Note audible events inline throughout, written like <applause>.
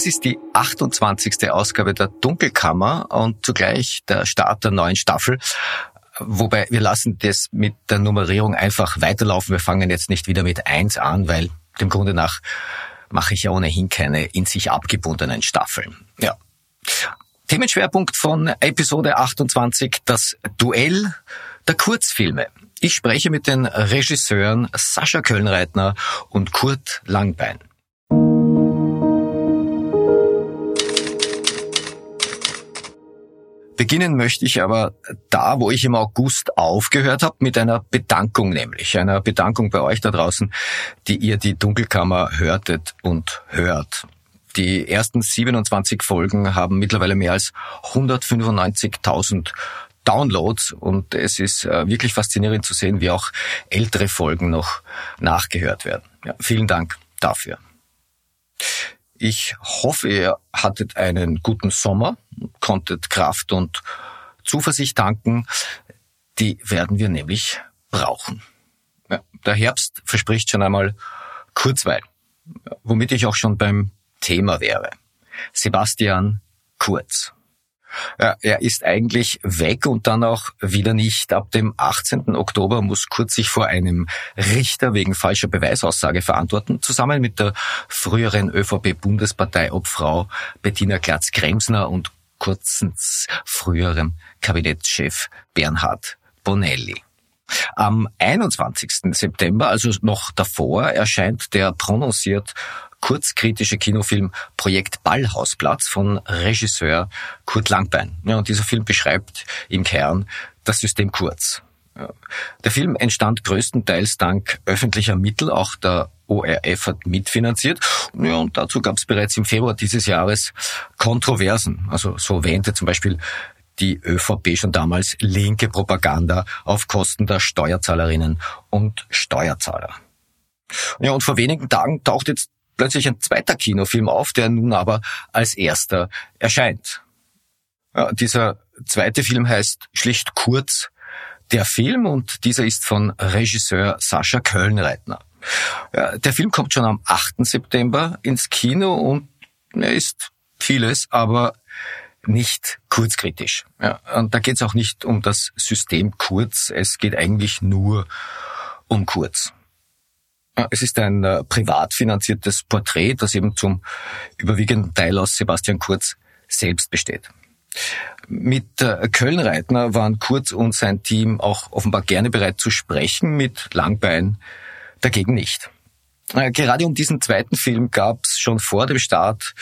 Das ist die 28. Ausgabe der Dunkelkammer und zugleich der Start der neuen Staffel. Wobei wir lassen das mit der Nummerierung einfach weiterlaufen. Wir fangen jetzt nicht wieder mit eins an, weil dem Grunde nach mache ich ja ohnehin keine in sich abgebundenen Staffeln. Ja. Themenschwerpunkt von Episode 28, das Duell der Kurzfilme. Ich spreche mit den Regisseuren Sascha Kölnreitner und Kurt Langbein. Beginnen möchte ich aber da, wo ich im August aufgehört habe, mit einer Bedankung nämlich. Einer Bedankung bei euch da draußen, die ihr die Dunkelkammer hörtet und hört. Die ersten 27 Folgen haben mittlerweile mehr als 195.000 Downloads und es ist äh, wirklich faszinierend zu sehen, wie auch ältere Folgen noch nachgehört werden. Ja, vielen Dank dafür. Ich hoffe, ihr hattet einen guten Sommer, konntet Kraft und Zuversicht tanken. Die werden wir nämlich brauchen. Ja, der Herbst verspricht schon einmal Kurzweil, womit ich auch schon beim Thema wäre. Sebastian Kurz. Ja, er ist eigentlich weg und dann auch wieder nicht. Ab dem 18. Oktober muss Kurz sich vor einem Richter wegen falscher Beweisaussage verantworten, zusammen mit der früheren ÖVP-Bundesparteiobfrau Bettina Glatz-Kremsner und Kurzens früherem Kabinettschef Bernhard Bonelli. Am 21. September, also noch davor, erscheint der prononciert kurzkritische Kinofilm Projekt Ballhausplatz von Regisseur Kurt Langbein. Ja, und dieser Film beschreibt im Kern das System Kurz. Der Film entstand größtenteils dank öffentlicher Mittel, auch der ORF hat mitfinanziert. Ja, und dazu gab es bereits im Februar dieses Jahres Kontroversen. Also so wähnte zum Beispiel die ÖVP schon damals linke Propaganda auf Kosten der Steuerzahlerinnen und Steuerzahler. Ja, und vor wenigen Tagen taucht jetzt plötzlich ein zweiter Kinofilm auf, der nun aber als erster erscheint. Ja, dieser zweite Film heißt schlicht kurz Der Film und dieser ist von Regisseur Sascha Kölnreitner. Ja, der Film kommt schon am 8. September ins Kino und er ist vieles, aber nicht kurzkritisch. Ja, und da geht es auch nicht um das System Kurz, es geht eigentlich nur um Kurz. Es ist ein äh, privat finanziertes Porträt, das eben zum überwiegenden Teil aus Sebastian Kurz selbst besteht. Mit äh, Kölnreitner waren Kurz und sein Team auch offenbar gerne bereit zu sprechen, mit Langbein dagegen nicht. Äh, gerade um diesen zweiten Film gab es schon vor dem Start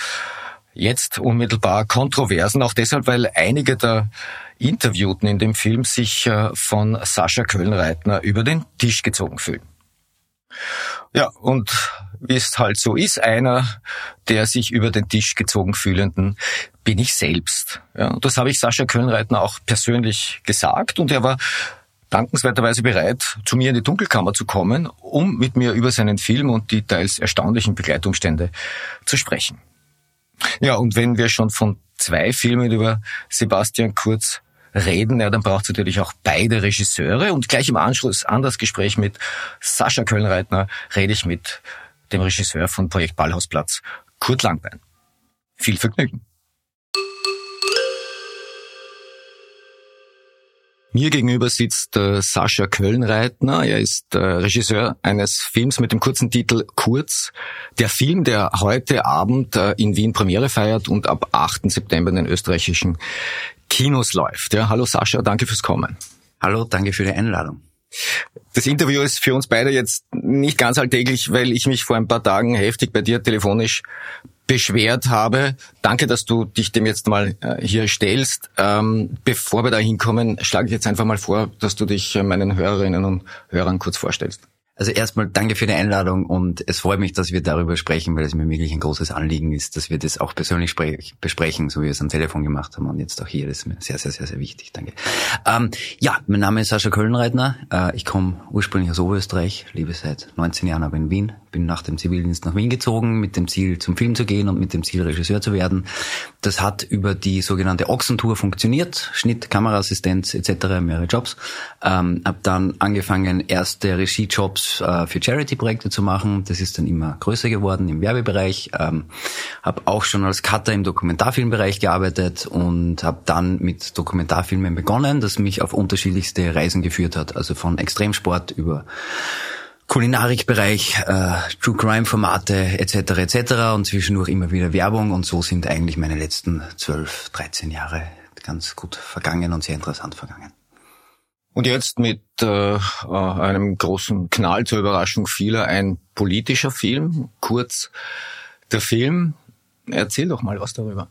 jetzt unmittelbar Kontroversen, auch deshalb, weil einige der Interviewten in dem Film sich äh, von Sascha Kölnreitner über den Tisch gezogen fühlen. Ja, und wie es halt so ist, einer der sich über den Tisch gezogen fühlenden bin ich selbst. Ja, und das habe ich Sascha Kölnreitner auch persönlich gesagt und er war dankenswerterweise bereit, zu mir in die Dunkelkammer zu kommen, um mit mir über seinen Film und die teils erstaunlichen Begleitumstände zu sprechen. Ja, und wenn wir schon von zwei Filmen über Sebastian Kurz reden, ja, dann braucht es natürlich auch beide Regisseure. Und gleich im Anschluss an das Gespräch mit Sascha Kölnreitner rede ich mit dem Regisseur von Projekt Ballhausplatz, Kurt Langbein. Viel Vergnügen. Mir gegenüber sitzt äh, Sascha Kölnreitner. Er ist äh, Regisseur eines Films mit dem kurzen Titel Kurz. Der Film, der heute Abend äh, in Wien Premiere feiert und ab 8. September in den österreichischen Kinos läuft. Ja, hallo Sascha, danke fürs Kommen. Hallo, danke für die Einladung. Das Interview ist für uns beide jetzt nicht ganz alltäglich, weil ich mich vor ein paar Tagen heftig bei dir telefonisch beschwert habe. Danke, dass du dich dem jetzt mal äh, hier stellst. Ähm, bevor wir da hinkommen, schlage ich jetzt einfach mal vor, dass du dich äh, meinen Hörerinnen und Hörern kurz vorstellst. Also erstmal danke für die Einladung und es freut mich, dass wir darüber sprechen, weil es mir wirklich ein großes Anliegen ist, dass wir das auch persönlich besprechen, so wie wir es am Telefon gemacht haben und jetzt auch hier. Das ist mir sehr, sehr, sehr, sehr wichtig. Danke. Ähm, ja, mein Name ist Sascha Kölnreitner. Äh, ich komme ursprünglich aus Oberösterreich, lebe seit 19 Jahren aber in Wien, bin nach dem Zivildienst nach Wien gezogen, mit dem Ziel zum Film zu gehen und mit dem Ziel Regisseur zu werden. Das hat über die sogenannte Ochsentour funktioniert, Schnitt, Kameraassistenz etc., mehrere Jobs. Ähm, habe dann angefangen, erste Regiejobs äh, für Charity-Projekte zu machen. Das ist dann immer größer geworden im Werbebereich. Ähm, habe auch schon als Cutter im Dokumentarfilmbereich gearbeitet und habe dann mit Dokumentarfilmen begonnen, das mich auf unterschiedlichste Reisen geführt hat. Also von Extremsport über Kulinarikbereich, äh, True Crime Formate etc. etc. und zwischendurch immer wieder Werbung und so sind eigentlich meine letzten 12, 13 Jahre ganz gut vergangen und sehr interessant vergangen. Und jetzt mit äh, äh, einem großen Knall zur Überraschung vieler ein politischer Film. Kurz der Film. Erzähl doch mal was darüber.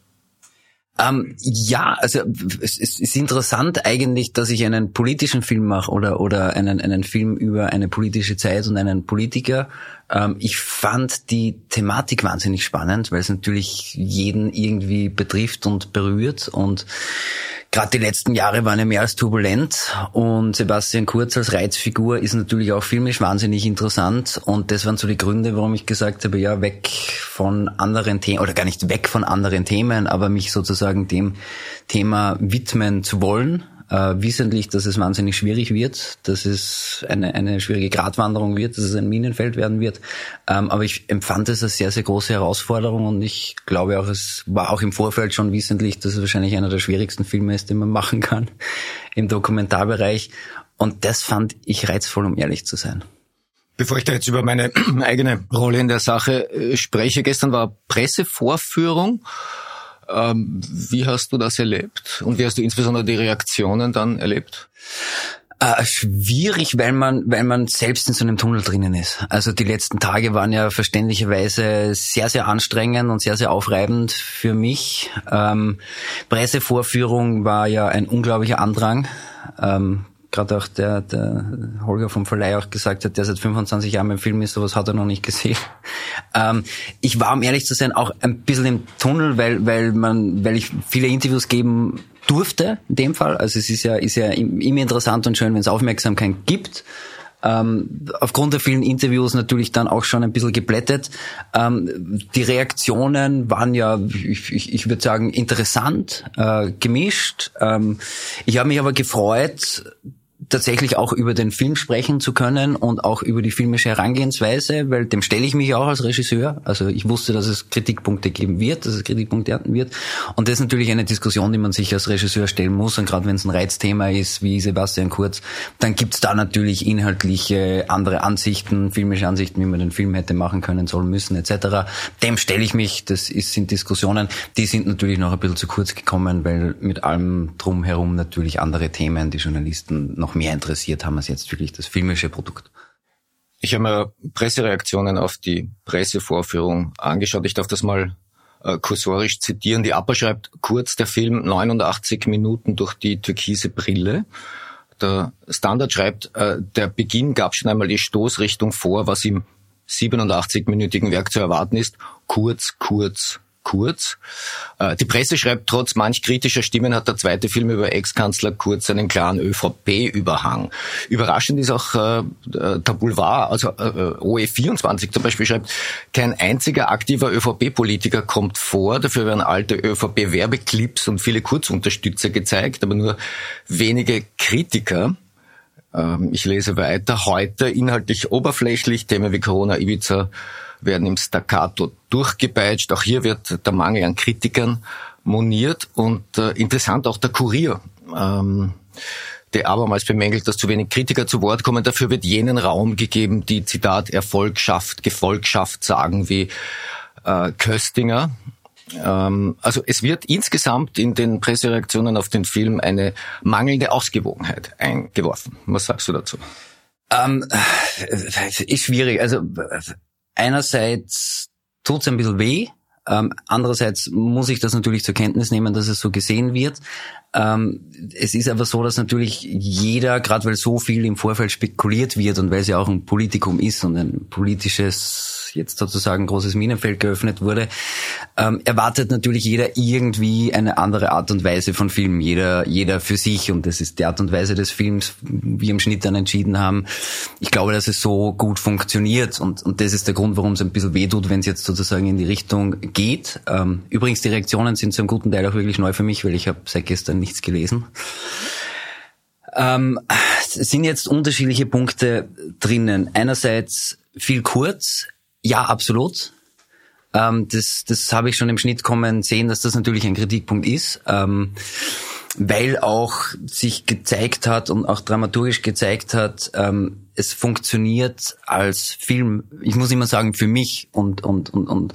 Ähm, ja, also es, ist interessant eigentlich, dass ich einen politischen Film mache oder oder einen einen Film über eine politische Zeit und einen Politiker. Ähm, ich fand die Thematik wahnsinnig spannend, weil es natürlich jeden irgendwie betrifft und berührt und Gerade die letzten Jahre waren ja mehr als turbulent. Und Sebastian Kurz als Reizfigur ist natürlich auch filmisch wahnsinnig interessant. Und das waren so die Gründe, warum ich gesagt habe, ja, weg von anderen Themen oder gar nicht weg von anderen Themen, aber mich sozusagen dem Thema widmen zu wollen äh, wissentlich, dass es wahnsinnig schwierig wird, dass es eine, eine schwierige Gratwanderung wird, dass es ein Minenfeld werden wird. Ähm, aber ich empfand es als sehr, sehr große Herausforderung und ich glaube auch, es war auch im Vorfeld schon wissentlich, dass es wahrscheinlich einer der schwierigsten Filme ist, den man machen kann <laughs> im Dokumentarbereich. Und das fand ich reizvoll, um ehrlich zu sein. Bevor ich da jetzt über meine <clears throat> eigene Rolle in der Sache äh, spreche, gestern war Pressevorführung. Ähm, wie hast du das erlebt? Und wie hast du insbesondere die Reaktionen dann erlebt? Äh, schwierig, weil man, weil man selbst in so einem Tunnel drinnen ist. Also die letzten Tage waren ja verständlicherweise sehr, sehr anstrengend und sehr, sehr aufreibend für mich. Ähm, Pressevorführung war ja ein unglaublicher Andrang. Ähm, gerade auch der, der Holger vom Verleih auch gesagt hat, der seit 25 Jahren beim Film ist, sowas hat er noch nicht gesehen. <laughs> Ähm, ich war, um ehrlich zu sein, auch ein bisschen im Tunnel, weil, weil man, weil ich viele Interviews geben durfte, in dem Fall. Also es ist ja, ist ja immer interessant und schön, wenn es Aufmerksamkeit gibt. Ähm, aufgrund der vielen Interviews natürlich dann auch schon ein bisschen geblättet. Ähm, die Reaktionen waren ja, ich, ich, ich würde sagen, interessant, äh, gemischt. Ähm, ich habe mich aber gefreut, tatsächlich auch über den Film sprechen zu können und auch über die filmische Herangehensweise, weil dem stelle ich mich auch als Regisseur. Also ich wusste, dass es Kritikpunkte geben wird, dass es Kritikpunkte ernten wird. Und das ist natürlich eine Diskussion, die man sich als Regisseur stellen muss. Und gerade wenn es ein Reizthema ist, wie Sebastian Kurz, dann gibt's da natürlich inhaltliche andere Ansichten, filmische Ansichten, wie man den Film hätte machen können, sollen müssen, etc. Dem stelle ich mich, das ist, sind Diskussionen, die sind natürlich noch ein bisschen zu kurz gekommen, weil mit allem drumherum natürlich andere Themen die Journalisten noch mehr interessiert haben als jetzt wirklich das filmische Produkt. Ich habe mir Pressereaktionen auf die Pressevorführung angeschaut. Ich darf das mal äh, kursorisch zitieren. Die APA schreibt kurz, der Film 89 Minuten durch die türkise Brille. Der Standard schreibt, äh, der Beginn gab schon einmal die Stoßrichtung vor, was im 87-minütigen Werk zu erwarten ist. Kurz, kurz, Kurz. Äh, die Presse schreibt, trotz manch kritischer Stimmen hat der zweite Film über Ex-Kanzler Kurz einen klaren ÖVP-Überhang. Überraschend ist auch äh, der Boulevard, also äh, OE24 zum Beispiel schreibt, kein einziger aktiver ÖVP-Politiker kommt vor, dafür werden alte ÖVP-Werbeclips und viele Kurzunterstützer gezeigt, aber nur wenige Kritiker. Ähm, ich lese weiter. Heute inhaltlich oberflächlich, Themen wie Corona, Ibiza werden im Staccato durchgepeitscht. Auch hier wird der Mangel an Kritikern moniert und äh, interessant auch der Kurier. Ähm, der abermals bemängelt, dass zu wenig Kritiker zu Wort kommen. Dafür wird jenen Raum gegeben, die Zitat Erfolg schafft, Gefolgschaft sagen, wie äh, Köstinger. Ähm, also es wird insgesamt in den Pressereaktionen auf den Film eine mangelnde Ausgewogenheit eingeworfen. Was sagst du dazu? Ähm, ist schwierig. Also einerseits tut es ein bisschen weh, ähm, andererseits muss ich das natürlich zur Kenntnis nehmen, dass es so gesehen wird. Ähm, es ist aber so, dass natürlich jeder, gerade weil so viel im Vorfeld spekuliert wird und weil es ja auch ein Politikum ist und ein politisches jetzt sozusagen großes Minenfeld geöffnet wurde, ähm, erwartet natürlich jeder irgendwie eine andere Art und Weise von Film. Jeder, jeder für sich und das ist die Art und Weise des Films, wie wir im Schnitt dann entschieden haben. Ich glaube, dass es so gut funktioniert und, und das ist der Grund, warum es ein bisschen wehtut, wenn es jetzt sozusagen in die Richtung geht. Ähm, übrigens, die Reaktionen sind zu einem guten Teil auch wirklich neu für mich, weil ich habe seit gestern nichts gelesen. Ähm, es sind jetzt unterschiedliche Punkte drinnen. Einerseits viel kurz, ja, absolut. Ähm, das das habe ich schon im Schnitt kommen sehen, dass das natürlich ein Kritikpunkt ist. Ähm, weil auch sich gezeigt hat und auch dramaturgisch gezeigt hat, ähm, es funktioniert als Film, ich muss immer sagen, für mich und, und, und, und,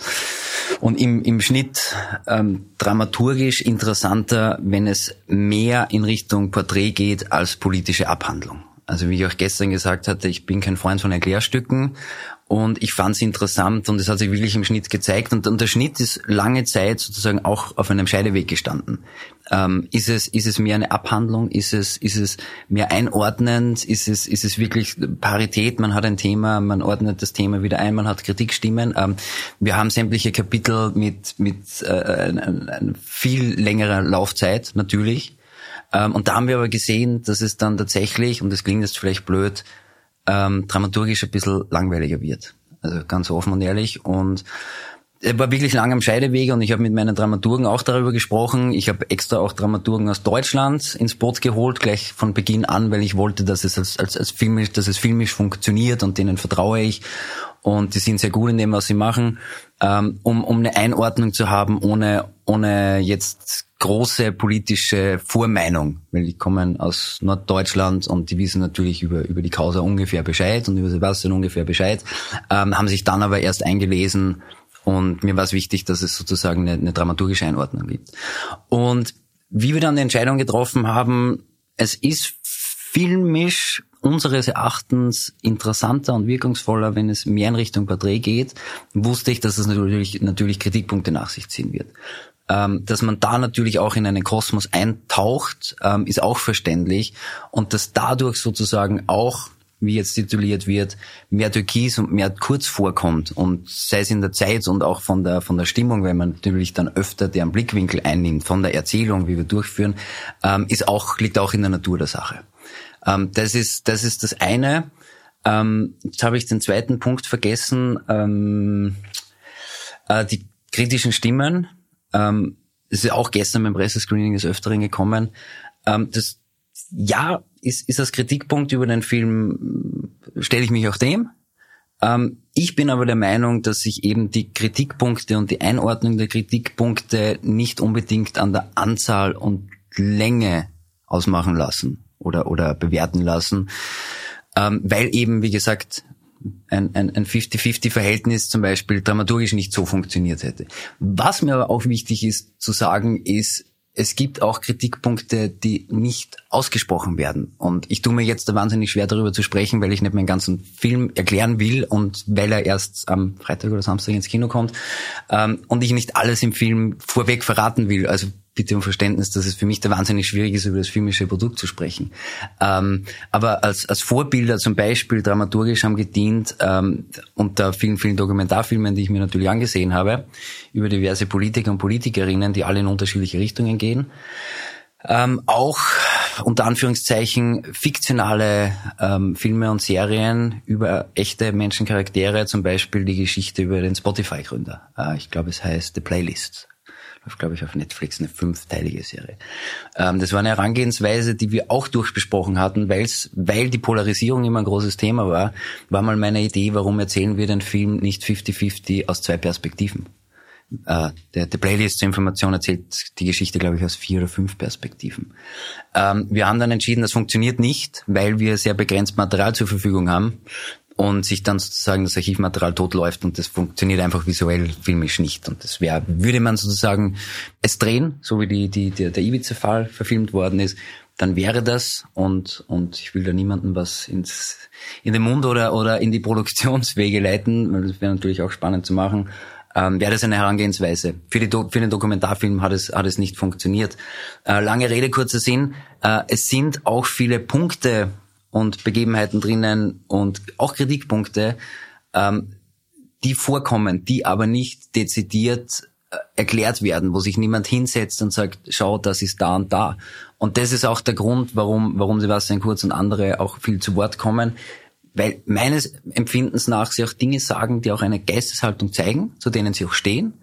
und im, im Schnitt ähm, dramaturgisch interessanter, wenn es mehr in Richtung Porträt geht als politische Abhandlung. Also wie ich auch gestern gesagt hatte, ich bin kein Freund von Erklärstücken und ich fand es interessant und es hat sich wirklich im Schnitt gezeigt. Und, und, der Schnitt ist lange Zeit sozusagen auch auf einem Scheideweg gestanden. Ähm, ist es ist es mehr eine Abhandlung? Ist es ist es mehr einordnend? Ist es ist es wirklich Parität? Man hat ein Thema, man ordnet das Thema wieder ein, man hat Kritikstimmen. Ähm, wir haben sämtliche Kapitel mit mit äh, ein, viel längerer Laufzeit natürlich. Ähm, und da haben wir aber gesehen, dass es dann tatsächlich, und das klingt jetzt vielleicht blöd, ähm, dramaturgisch ein bisschen langweiliger wird. Also ganz offen und ehrlich. Und er war wirklich lang am Scheideweg und ich habe mit meinen Dramaturgen auch darüber gesprochen. Ich habe extra auch Dramaturgen aus Deutschland ins Boot geholt, gleich von Beginn an, weil ich wollte, dass es als, als, als filmisch, dass es filmisch funktioniert und denen vertraue ich. Und die sind sehr gut in dem, was sie machen, ähm, um, um eine Einordnung zu haben, ohne, ohne jetzt große politische Vormeinung, weil die kommen aus Norddeutschland und die wissen natürlich über, über die Causa ungefähr Bescheid und über Sebastian ungefähr Bescheid, ähm, haben sich dann aber erst eingelesen und mir war es wichtig, dass es sozusagen eine, eine dramaturgische Einordnung gibt. Und wie wir dann die Entscheidung getroffen haben, es ist filmisch unseres Erachtens interessanter und wirkungsvoller, wenn es mehr in Richtung Porträt geht, wusste ich, dass es natürlich, natürlich Kritikpunkte nach sich ziehen wird. Ähm, dass man da natürlich auch in einen Kosmos eintaucht, ähm, ist auch verständlich. Und dass dadurch sozusagen auch, wie jetzt tituliert wird, mehr Türkis und mehr kurz vorkommt. Und sei es in der Zeit und auch von der, von der Stimmung, wenn man natürlich dann öfter deren Blickwinkel einnimmt, von der Erzählung, wie wir durchführen, ähm, ist auch, liegt auch in der Natur der Sache. Ähm, das ist, das ist das eine. Ähm, jetzt habe ich den zweiten Punkt vergessen. Ähm, äh, die kritischen Stimmen ähm, das ist auch gestern beim Pressescreening des Öfteren gekommen. Ähm, das, ja, ist, ist das Kritikpunkt über den Film, stelle ich mich auch dem. Ähm, ich bin aber der Meinung, dass sich eben die Kritikpunkte und die Einordnung der Kritikpunkte nicht unbedingt an der Anzahl und Länge ausmachen lassen oder, oder bewerten lassen, ähm, weil eben, wie gesagt, ein, ein, ein 50-50-Verhältnis zum Beispiel dramaturgisch nicht so funktioniert hätte. Was mir aber auch wichtig ist zu sagen, ist, es gibt auch Kritikpunkte, die nicht ausgesprochen werden. Und ich tue mir jetzt wahnsinnig schwer darüber zu sprechen, weil ich nicht meinen ganzen Film erklären will und weil er erst am Freitag oder Samstag ins Kino kommt ähm, und ich nicht alles im Film vorweg verraten will. Also bitte um Verständnis, dass es für mich da wahnsinnig schwierig ist, über das filmische Produkt zu sprechen. Ähm, aber als, als Vorbilder zum Beispiel dramaturgisch haben gedient ähm, unter vielen, vielen Dokumentarfilmen, die ich mir natürlich angesehen habe, über diverse Politiker und Politikerinnen, die alle in unterschiedliche Richtungen gehen. Ähm, auch unter Anführungszeichen fiktionale ähm, Filme und Serien über echte Menschencharaktere, zum Beispiel die Geschichte über den Spotify-Gründer. Äh, ich glaube, es heißt The Playlist läuft, glaube ich, auf Netflix eine fünfteilige Serie. Ähm, das war eine Herangehensweise, die wir auch durchbesprochen hatten, weil's, weil die Polarisierung immer ein großes Thema war, war mal meine Idee, warum erzählen wir den Film nicht 50-50 aus zwei Perspektiven. Äh, der, der Playlist zur Information erzählt die Geschichte, glaube ich, aus vier oder fünf Perspektiven. Ähm, wir haben dann entschieden, das funktioniert nicht, weil wir sehr begrenzt Material zur Verfügung haben und sich dann sozusagen das Archivmaterial totläuft und das funktioniert einfach visuell filmisch nicht. Und das wäre, würde man sozusagen es drehen, so wie die, die, der, der Ibiza-Fall verfilmt worden ist, dann wäre das und, und ich will da niemanden was ins, in den Mund oder, oder in die Produktionswege leiten, weil das wäre natürlich auch spannend zu machen, ähm, wäre das eine Herangehensweise. Für, die für den Dokumentarfilm hat es, hat es nicht funktioniert. Äh, lange Rede, kurzer Sinn. Äh, es sind auch viele Punkte und Begebenheiten drinnen und auch Kritikpunkte, ähm, die vorkommen, die aber nicht dezidiert äh, erklärt werden, wo sich niemand hinsetzt und sagt, schau, das ist da und da. Und das ist auch der Grund, warum, warum Sebastian Kurz und andere auch viel zu Wort kommen, weil meines Empfindens nach sie auch Dinge sagen, die auch eine Geisteshaltung zeigen, zu denen sie auch stehen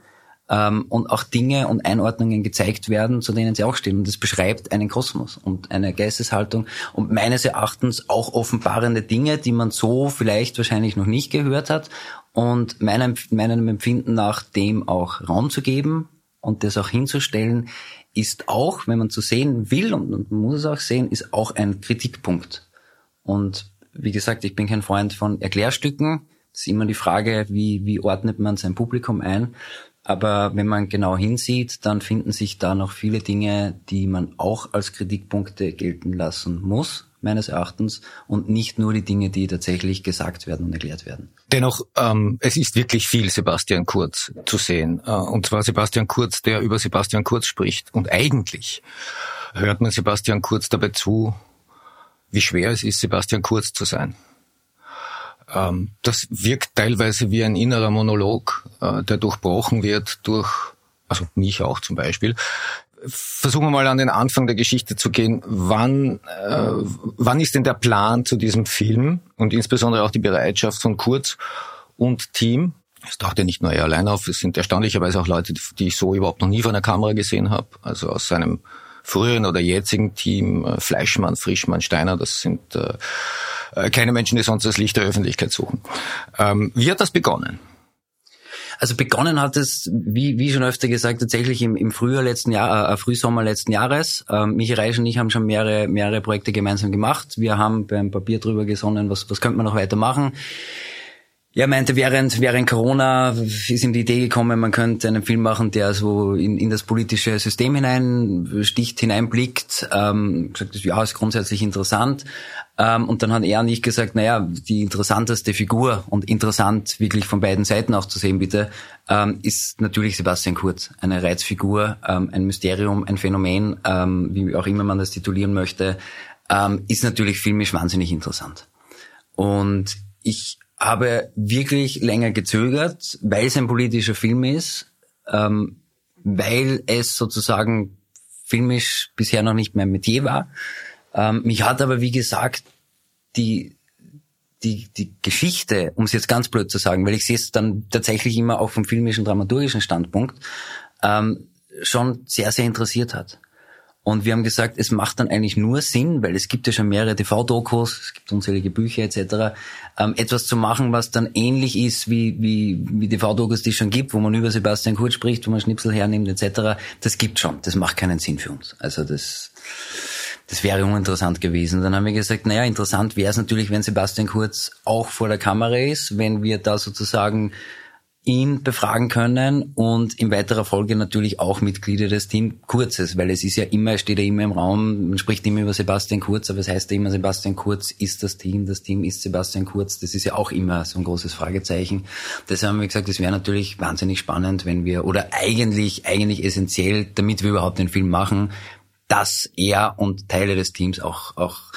ähm, und auch Dinge und Einordnungen gezeigt werden, zu denen sie auch stehen. Und das beschreibt einen Kosmos und eine Geisteshaltung und meines Erachtens auch offenbarende Dinge, die man so vielleicht wahrscheinlich noch nicht gehört hat und meinem, meinem Empfinden nach dem auch Raum zu geben und das auch hinzustellen, ist auch, wenn man zu sehen will und man muss es auch sehen, ist auch ein Kritikpunkt. Und wie gesagt, ich bin kein Freund von Erklärstücken. Es ist immer die Frage, wie, wie ordnet man sein Publikum ein. Aber wenn man genau hinsieht, dann finden sich da noch viele Dinge, die man auch als Kritikpunkte gelten lassen muss, meines Erachtens, und nicht nur die Dinge, die tatsächlich gesagt werden und erklärt werden. Dennoch, ähm, es ist wirklich viel Sebastian Kurz zu sehen. Äh, und zwar Sebastian Kurz, der über Sebastian Kurz spricht. Und eigentlich hört man Sebastian Kurz dabei zu, wie schwer es ist, Sebastian Kurz zu sein. Ähm, das wirkt teilweise wie ein innerer Monolog, äh, der durchbrochen wird durch, also mich auch zum Beispiel. Versuchen wir mal an den Anfang der Geschichte zu gehen. Wann, äh, wann ist denn der Plan zu diesem Film und insbesondere auch die Bereitschaft von Kurz und Team? Es taucht ja nicht nur er allein auf, es sind erstaunlicherweise auch Leute, die ich so überhaupt noch nie vor einer Kamera gesehen habe. Also aus seinem früheren oder jetzigen Team, äh, Fleischmann, Frischmann, Steiner, das sind äh, äh, keine Menschen, die sonst das Licht der Öffentlichkeit suchen. Ähm, wie hat das begonnen? Also begonnen hat es, wie, wie schon öfter gesagt, tatsächlich im, im Frühjahr letzten Jahr, äh, Frühsommer letzten Jahres. Ähm, Michi Reisch und ich haben schon mehrere, mehrere Projekte gemeinsam gemacht. Wir haben beim Papier drüber gesonnen, was, was könnte man noch weitermachen. Ja, meinte, während, während Corona ist ihm die Idee gekommen, man könnte einen Film machen, der so in, in das politische System hinein sticht, hineinblickt. Ähm, gesagt, ja, ist grundsätzlich interessant. Ähm, und dann hat er und ich gesagt, naja, die interessanteste Figur und interessant wirklich von beiden Seiten auch zu sehen, bitte, ähm, ist natürlich Sebastian Kurz. Eine Reizfigur, ähm, ein Mysterium, ein Phänomen, ähm, wie auch immer man das titulieren möchte, ähm, ist natürlich filmisch wahnsinnig interessant. Und ich habe wirklich länger gezögert, weil es ein politischer Film ist, ähm, weil es sozusagen filmisch bisher noch nicht mein Metier war. Ähm, mich hat aber, wie gesagt, die, die, die Geschichte, um es jetzt ganz blöd zu sagen, weil ich sehe es dann tatsächlich immer auch vom filmischen, dramaturgischen Standpunkt, ähm, schon sehr, sehr interessiert hat. Und wir haben gesagt, es macht dann eigentlich nur Sinn, weil es gibt ja schon mehrere TV-Dokus, es gibt unzählige Bücher etc., ähm, etwas zu machen, was dann ähnlich ist wie, wie, wie TV-Dokus, die es schon gibt, wo man über Sebastian Kurz spricht, wo man Schnipsel hernimmt etc. Das gibt schon. Das macht keinen Sinn für uns. Also das, das wäre uninteressant gewesen. Dann haben wir gesagt, naja, interessant wäre es natürlich, wenn Sebastian Kurz auch vor der Kamera ist, wenn wir da sozusagen ihn befragen können und in weiterer Folge natürlich auch Mitglieder des Team Kurzes, weil es ist ja immer, steht ja immer im Raum, man spricht immer über Sebastian Kurz, aber es heißt ja immer, Sebastian Kurz ist das Team, das Team ist Sebastian Kurz, das ist ja auch immer so ein großes Fragezeichen. Deshalb haben wir gesagt, es wäre natürlich wahnsinnig spannend, wenn wir, oder eigentlich, eigentlich essentiell, damit wir überhaupt den Film machen, dass er und Teile des Teams auch, auch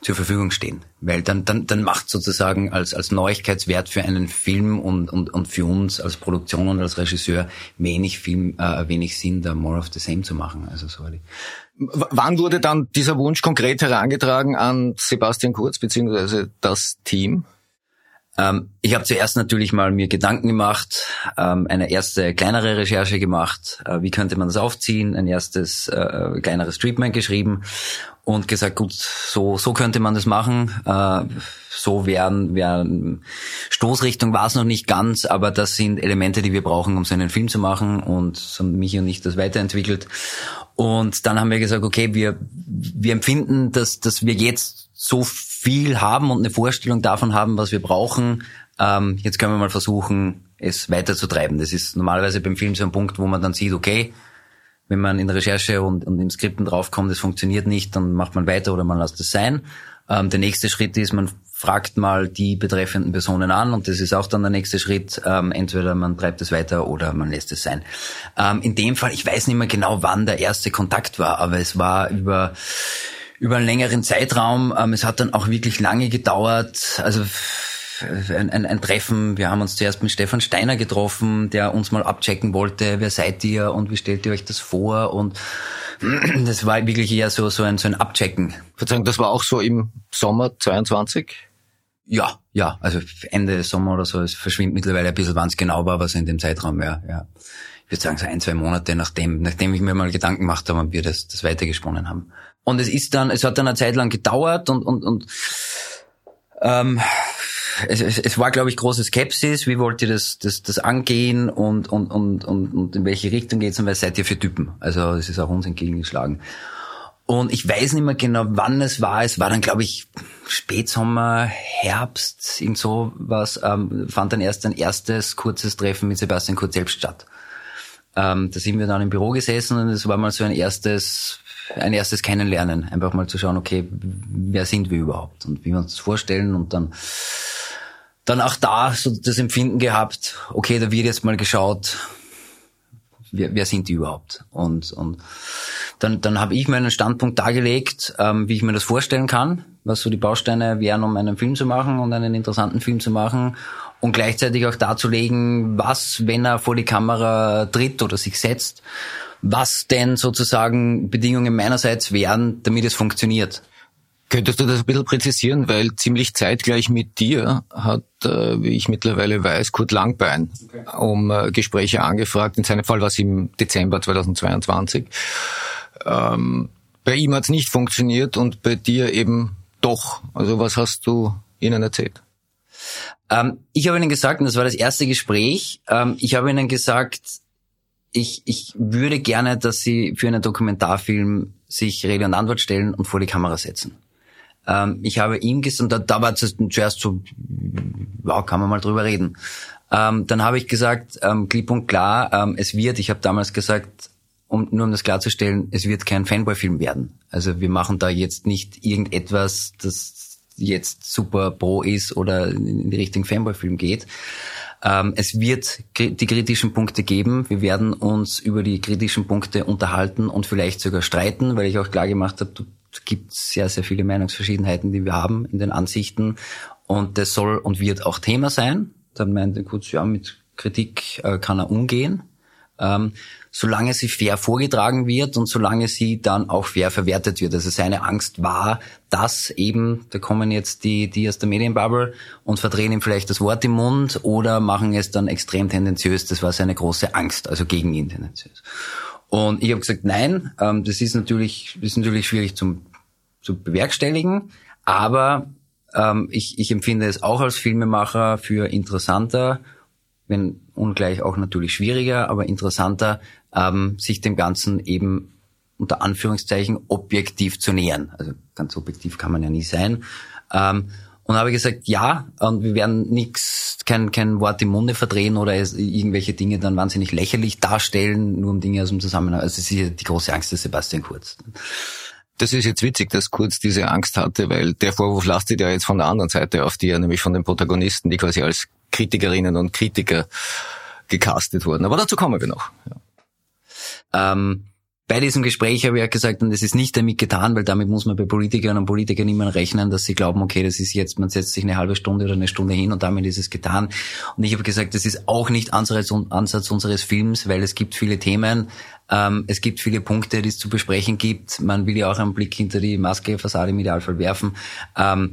zur Verfügung stehen. Weil dann, dann, dann macht sozusagen als, als Neuigkeitswert für einen Film und, und, und für uns als Produktion und als Regisseur wenig Film, äh, wenig Sinn, da more of the same zu machen. Also sorry. Wann wurde dann dieser Wunsch konkret herangetragen an Sebastian Kurz beziehungsweise das Team? Ähm, ich habe zuerst natürlich mal mir Gedanken gemacht, ähm, eine erste kleinere Recherche gemacht, äh, wie könnte man das aufziehen, ein erstes äh, kleineres Treatment geschrieben und gesagt, gut, so so könnte man das machen. Äh, so wären, wären Stoßrichtung war es noch nicht ganz, aber das sind Elemente, die wir brauchen, um so einen Film zu machen und so mich und ich das weiterentwickelt. Und dann haben wir gesagt, okay, wir wir empfinden, dass dass wir jetzt so viel haben und eine Vorstellung davon haben, was wir brauchen. Ähm, jetzt können wir mal versuchen, es weiterzutreiben. Das ist normalerweise beim Film so ein Punkt, wo man dann sieht, okay, wenn man in der Recherche und, und im Skripten draufkommt, es funktioniert nicht, dann macht man weiter oder man lässt es sein. Ähm, der nächste Schritt ist, man fragt mal die betreffenden Personen an und das ist auch dann der nächste Schritt. Ähm, entweder man treibt es weiter oder man lässt es sein. Ähm, in dem Fall, ich weiß nicht mehr genau, wann der erste Kontakt war, aber es war über über einen längeren Zeitraum. Ähm, es hat dann auch wirklich lange gedauert. Also ein, ein, ein Treffen. Wir haben uns zuerst mit Stefan Steiner getroffen, der uns mal abchecken wollte, wer seid ihr und wie stellt ihr euch das vor und <clears throat> das war wirklich eher so, so ein, so ein Abchecken. Verzeihung, das war auch so im Sommer 22? Ja, ja, also Ende Sommer oder so. Es verschwindet mittlerweile ein bisschen, wann es genau war, was in dem Zeitraum war. Ja. Würde sagen, so ein, zwei Monate nachdem, nachdem ich mir mal Gedanken gemacht habe und wir das, das weitergesponnen haben. Und es ist dann, es hat dann eine Zeit lang gedauert und, und, und ähm, es, es, es war, glaube ich, große Skepsis. Wie wollt ihr das, das, das angehen und, und, und, und, und in welche Richtung geht's und was seid ihr für Typen? Also es ist auch uns entgegengeschlagen. Und ich weiß nicht mehr genau, wann es war. Es war dann, glaube ich, Spätsommer, Herbst, irgend so was, ähm, fand dann erst ein erstes kurzes Treffen mit Sebastian Kurz selbst statt. Ähm, da sind wir dann im Büro gesessen und es war mal so ein erstes ein erstes Kennenlernen, einfach mal zu schauen, okay, wer sind wir überhaupt? Und wie wir uns das vorstellen und dann dann auch da so das Empfinden gehabt, okay, da wird jetzt mal geschaut, wer, wer sind die überhaupt? Und, und dann, dann habe ich meinen Standpunkt dargelegt, ähm, wie ich mir das vorstellen kann, was so die Bausteine wären, um einen Film zu machen und einen interessanten Film zu machen und gleichzeitig auch darzulegen, was, wenn er vor die Kamera tritt oder sich setzt, was denn sozusagen Bedingungen meinerseits wären, damit es funktioniert. Könntest du das ein bisschen präzisieren, weil ziemlich zeitgleich mit dir hat, äh, wie ich mittlerweile weiß, Kurt Langbein okay. um äh, Gespräche angefragt. In seinem Fall war es im Dezember 2022. Ähm, bei ihm hat es nicht funktioniert und bei dir eben doch. Also was hast du ihnen erzählt? Ähm, ich habe ihnen gesagt, und das war das erste Gespräch, ähm, ich habe ihnen gesagt, ich, ich würde gerne, dass Sie für einen Dokumentarfilm sich Rede und Antwort stellen und vor die Kamera setzen. Ähm, ich habe ihm gesagt, da, da war zuerst so, wow, kann man mal drüber reden. Ähm, dann habe ich gesagt, ähm, klipp und klar, ähm, es wird, ich habe damals gesagt, um, nur um das klarzustellen, es wird kein Fanboy-Film werden. Also wir machen da jetzt nicht irgendetwas, das jetzt super pro ist oder in die Richtung Fanboy-Film geht. Ähm, es wird die kritischen Punkte geben. Wir werden uns über die kritischen Punkte unterhalten und vielleicht sogar streiten, weil ich auch klar gemacht habe, es gibt sehr, sehr viele Meinungsverschiedenheiten, die wir haben in den Ansichten. Und das soll und wird auch Thema sein. Dann meinte kurz, ja, mit Kritik äh, kann er umgehen. Ähm, solange sie fair vorgetragen wird und solange sie dann auch fair verwertet wird. Also seine Angst war, dass eben, da kommen jetzt die, die aus der Medienbubble und verdrehen ihm vielleicht das Wort im Mund oder machen es dann extrem tendenziös. Das war seine große Angst, also gegen ihn tendenziös. Und ich habe gesagt, nein, ähm, das ist natürlich, ist natürlich schwierig zum, zu bewerkstelligen, aber ähm, ich, ich empfinde es auch als Filmemacher für interessanter, wenn ungleich auch natürlich schwieriger, aber interessanter, ähm, sich dem Ganzen eben unter Anführungszeichen objektiv zu nähern. Also ganz objektiv kann man ja nie sein. Ähm, Und habe gesagt, ja, und wir werden nichts, kein, kein Wort im Munde verdrehen oder irgendwelche Dinge dann wahnsinnig lächerlich darstellen, nur um Dinge aus dem Zusammenhang. Also das ist ja die große Angst des Sebastian Kurz. Das ist jetzt witzig, dass Kurz diese Angst hatte, weil der Vorwurf lastet ja jetzt von der anderen Seite auf die, nämlich von den Protagonisten, die quasi als Kritikerinnen und Kritiker gecastet wurden. Aber dazu kommen wir noch. Ja. Ähm, bei diesem Gespräch habe ich ja gesagt, und das ist nicht damit getan, weil damit muss man bei Politikern und Politikern immer rechnen, dass sie glauben, okay, das ist jetzt, man setzt sich eine halbe Stunde oder eine Stunde hin und damit ist es getan. Und ich habe gesagt, das ist auch nicht Ansatz, Ansatz unseres Films, weil es gibt viele Themen, ähm, es gibt viele Punkte, die es zu besprechen gibt. Man will ja auch einen Blick hinter die Maske, Fassade im Idealfall werfen. Ähm,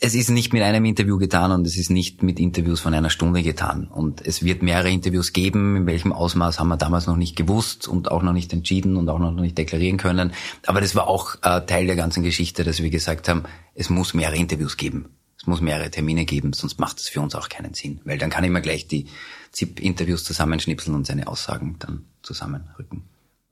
es ist nicht mit einem Interview getan und es ist nicht mit Interviews von einer Stunde getan. Und es wird mehrere Interviews geben. In welchem Ausmaß haben wir damals noch nicht gewusst und auch noch nicht entschieden und auch noch nicht deklarieren können. Aber das war auch äh, Teil der ganzen Geschichte, dass wir gesagt haben, es muss mehrere Interviews geben. Es muss mehrere Termine geben, sonst macht es für uns auch keinen Sinn. Weil dann kann ich mir gleich die ZIP-Interviews zusammenschnipseln und seine Aussagen dann zusammenrücken.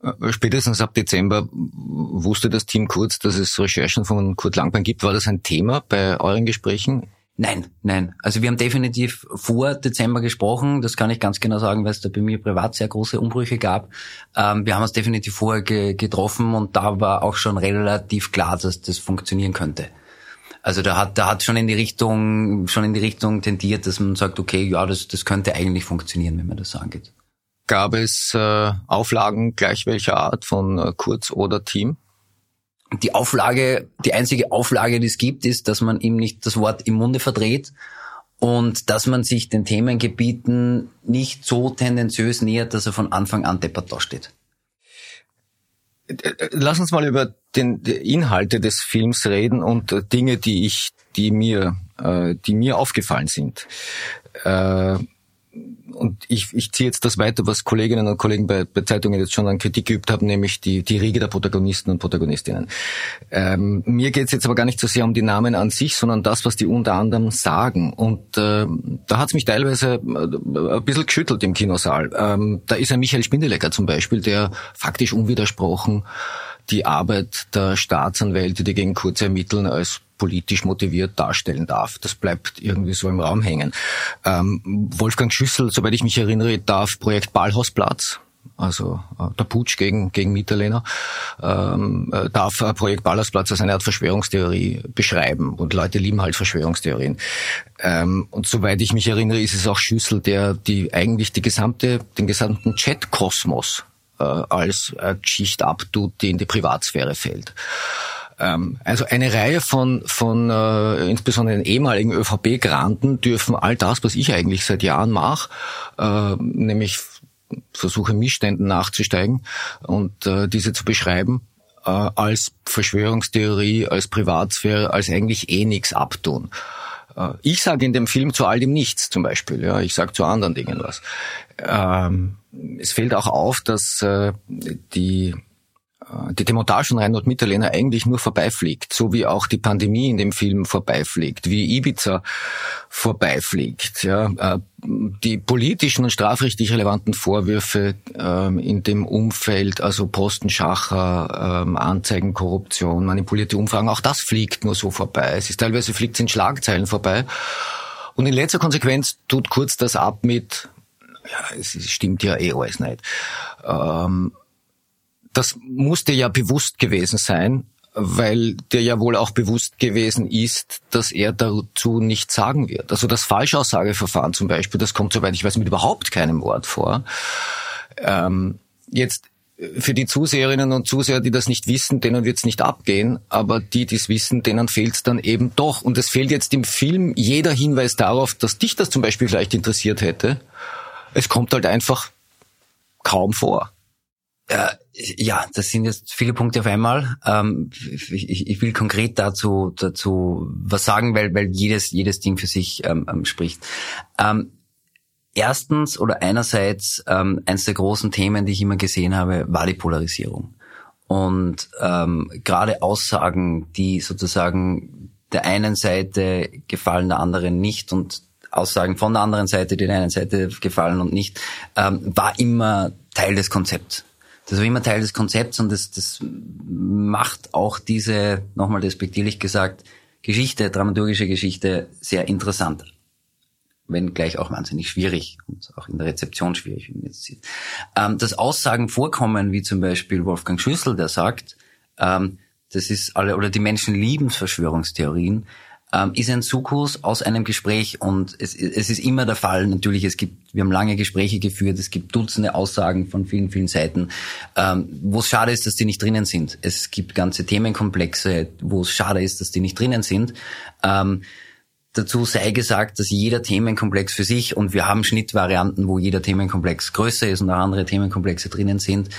Äh, spätestens ab Dezember wusste das Team Kurz, dass es Recherchen von Kurt Langbein gibt. War das ein Thema bei euren Gesprächen? Nein, nein. Also wir haben definitiv vor Dezember gesprochen. Das kann ich ganz genau sagen, weil es da bei mir privat sehr große Umbrüche gab. Ähm, wir haben uns definitiv vorher ge getroffen und da war auch schon relativ klar, dass das funktionieren könnte. Also da hat, da hat schon in die Richtung, schon in die Richtung tendiert, dass man sagt, okay, ja, das, das könnte eigentlich funktionieren, wenn man das so angeht. Gab es äh, Auflagen gleich welcher Art von äh, Kurz oder Team? Die Auflage, die einzige Auflage, die es gibt, ist, dass man ihm nicht das Wort im Munde verdreht und dass man sich den Themengebieten nicht so tendenziös nähert, dass er von Anfang an deppert dasteht. Lass uns mal über den, die Inhalte des Films reden und äh, Dinge, die ich, die mir, äh, die mir aufgefallen sind. Äh, und ich, ich ziehe jetzt das weiter, was Kolleginnen und Kollegen bei, bei Zeitungen jetzt schon an Kritik geübt haben, nämlich die, die Riege der Protagonisten und Protagonistinnen. Ähm, mir geht es jetzt aber gar nicht so sehr um die Namen an sich, sondern das, was die unter anderem sagen. Und äh, da hat es mich teilweise äh, ein bisschen geschüttelt im Kinosaal. Ähm, da ist ein Michael Spindelecker zum Beispiel, der faktisch unwidersprochen die Arbeit der Staatsanwälte, die gegen Kurz ermitteln, als politisch motiviert darstellen darf. Das bleibt irgendwie so im Raum hängen. Ähm, Wolfgang Schüssel, soweit ich mich erinnere, darf Projekt Ballhausplatz also äh, der Putsch gegen, gegen Mitterlehner, ähm, äh, darf äh, Projekt Ballhausplatz als eine Art Verschwörungstheorie beschreiben. Und Leute lieben halt Verschwörungstheorien. Ähm, und soweit ich mich erinnere, ist es auch Schüssel, der die eigentlich die gesamte, den gesamten Chat-Kosmos als äh, Geschichte abtut, die in die Privatsphäre fällt. Ähm, also eine Reihe von, von äh, insbesondere den ehemaligen ÖVP-Granten dürfen all das, was ich eigentlich seit Jahren mache, äh, nämlich versuche Missständen nachzusteigen und äh, diese zu beschreiben, äh, als Verschwörungstheorie, als Privatsphäre, als eigentlich eh nichts abtun. Äh, ich sage in dem Film zu all dem nichts zum Beispiel. Ja, ich sage zu anderen Dingen was. Ähm, es fällt auch auf, dass äh, die die Demontage von Reinhold Mitterlehner eigentlich nur vorbeifliegt, so wie auch die Pandemie in dem Film vorbeifliegt, wie Ibiza vorbeifliegt. Ja, äh, die politischen und strafrechtlich relevanten Vorwürfe ähm, in dem Umfeld, also Postenschacher, ähm, Anzeigenkorruption, manipulierte Umfragen, auch das fliegt nur so vorbei. Es ist teilweise fliegt es in Schlagzeilen vorbei. Und in letzter Konsequenz tut Kurz das ab mit, ja, es stimmt ja eh alles nicht. Ähm, das musste ja bewusst gewesen sein, weil dir ja wohl auch bewusst gewesen ist, dass er dazu nichts sagen wird. Also das Falschaussageverfahren zum Beispiel, das kommt, soweit ich weiß, mit überhaupt keinem Wort vor. Ähm, jetzt für die Zuseherinnen und Zuseher, die das nicht wissen, denen wird es nicht abgehen, aber die, die es wissen, denen fehlt es dann eben doch. Und es fehlt jetzt im Film jeder Hinweis darauf, dass dich das zum Beispiel vielleicht interessiert hätte. Es kommt halt einfach kaum vor. Äh, ja, das sind jetzt viele Punkte auf einmal. Ähm, ich, ich, will konkret dazu dazu was sagen, weil weil jedes jedes Ding für sich ähm, ähm, spricht. Ähm, erstens oder einerseits ähm, eines der großen Themen, die ich immer gesehen habe, war die Polarisierung und ähm, gerade Aussagen, die sozusagen der einen Seite gefallen, der anderen nicht und Aussagen von der anderen Seite, die der einen Seite gefallen und nicht, ähm, war immer Teil des Konzepts das war immer Teil des Konzepts und das, das macht auch diese, nochmal despektierlich gesagt, Geschichte, dramaturgische Geschichte sehr interessant. Wenn gleich auch wahnsinnig schwierig und auch in der Rezeption schwierig, wie man jetzt sieht. Ähm, dass Aussagen vorkommen, wie zum Beispiel Wolfgang Schüssel, der sagt, ähm, das ist alle, oder die Menschen lieben Verschwörungstheorien, ähm, ist ein Sukus aus einem Gespräch und es, es ist immer der Fall, natürlich, es gibt, wir haben lange Gespräche geführt, es gibt Dutzende Aussagen von vielen, vielen Seiten, ähm, wo es schade ist, dass die nicht drinnen sind. Es gibt ganze Themenkomplexe, wo es schade ist, dass die nicht drinnen sind. Ähm, Dazu sei gesagt, dass jeder Themenkomplex für sich und wir haben Schnittvarianten, wo jeder Themenkomplex größer ist und auch andere Themenkomplexe drinnen sind,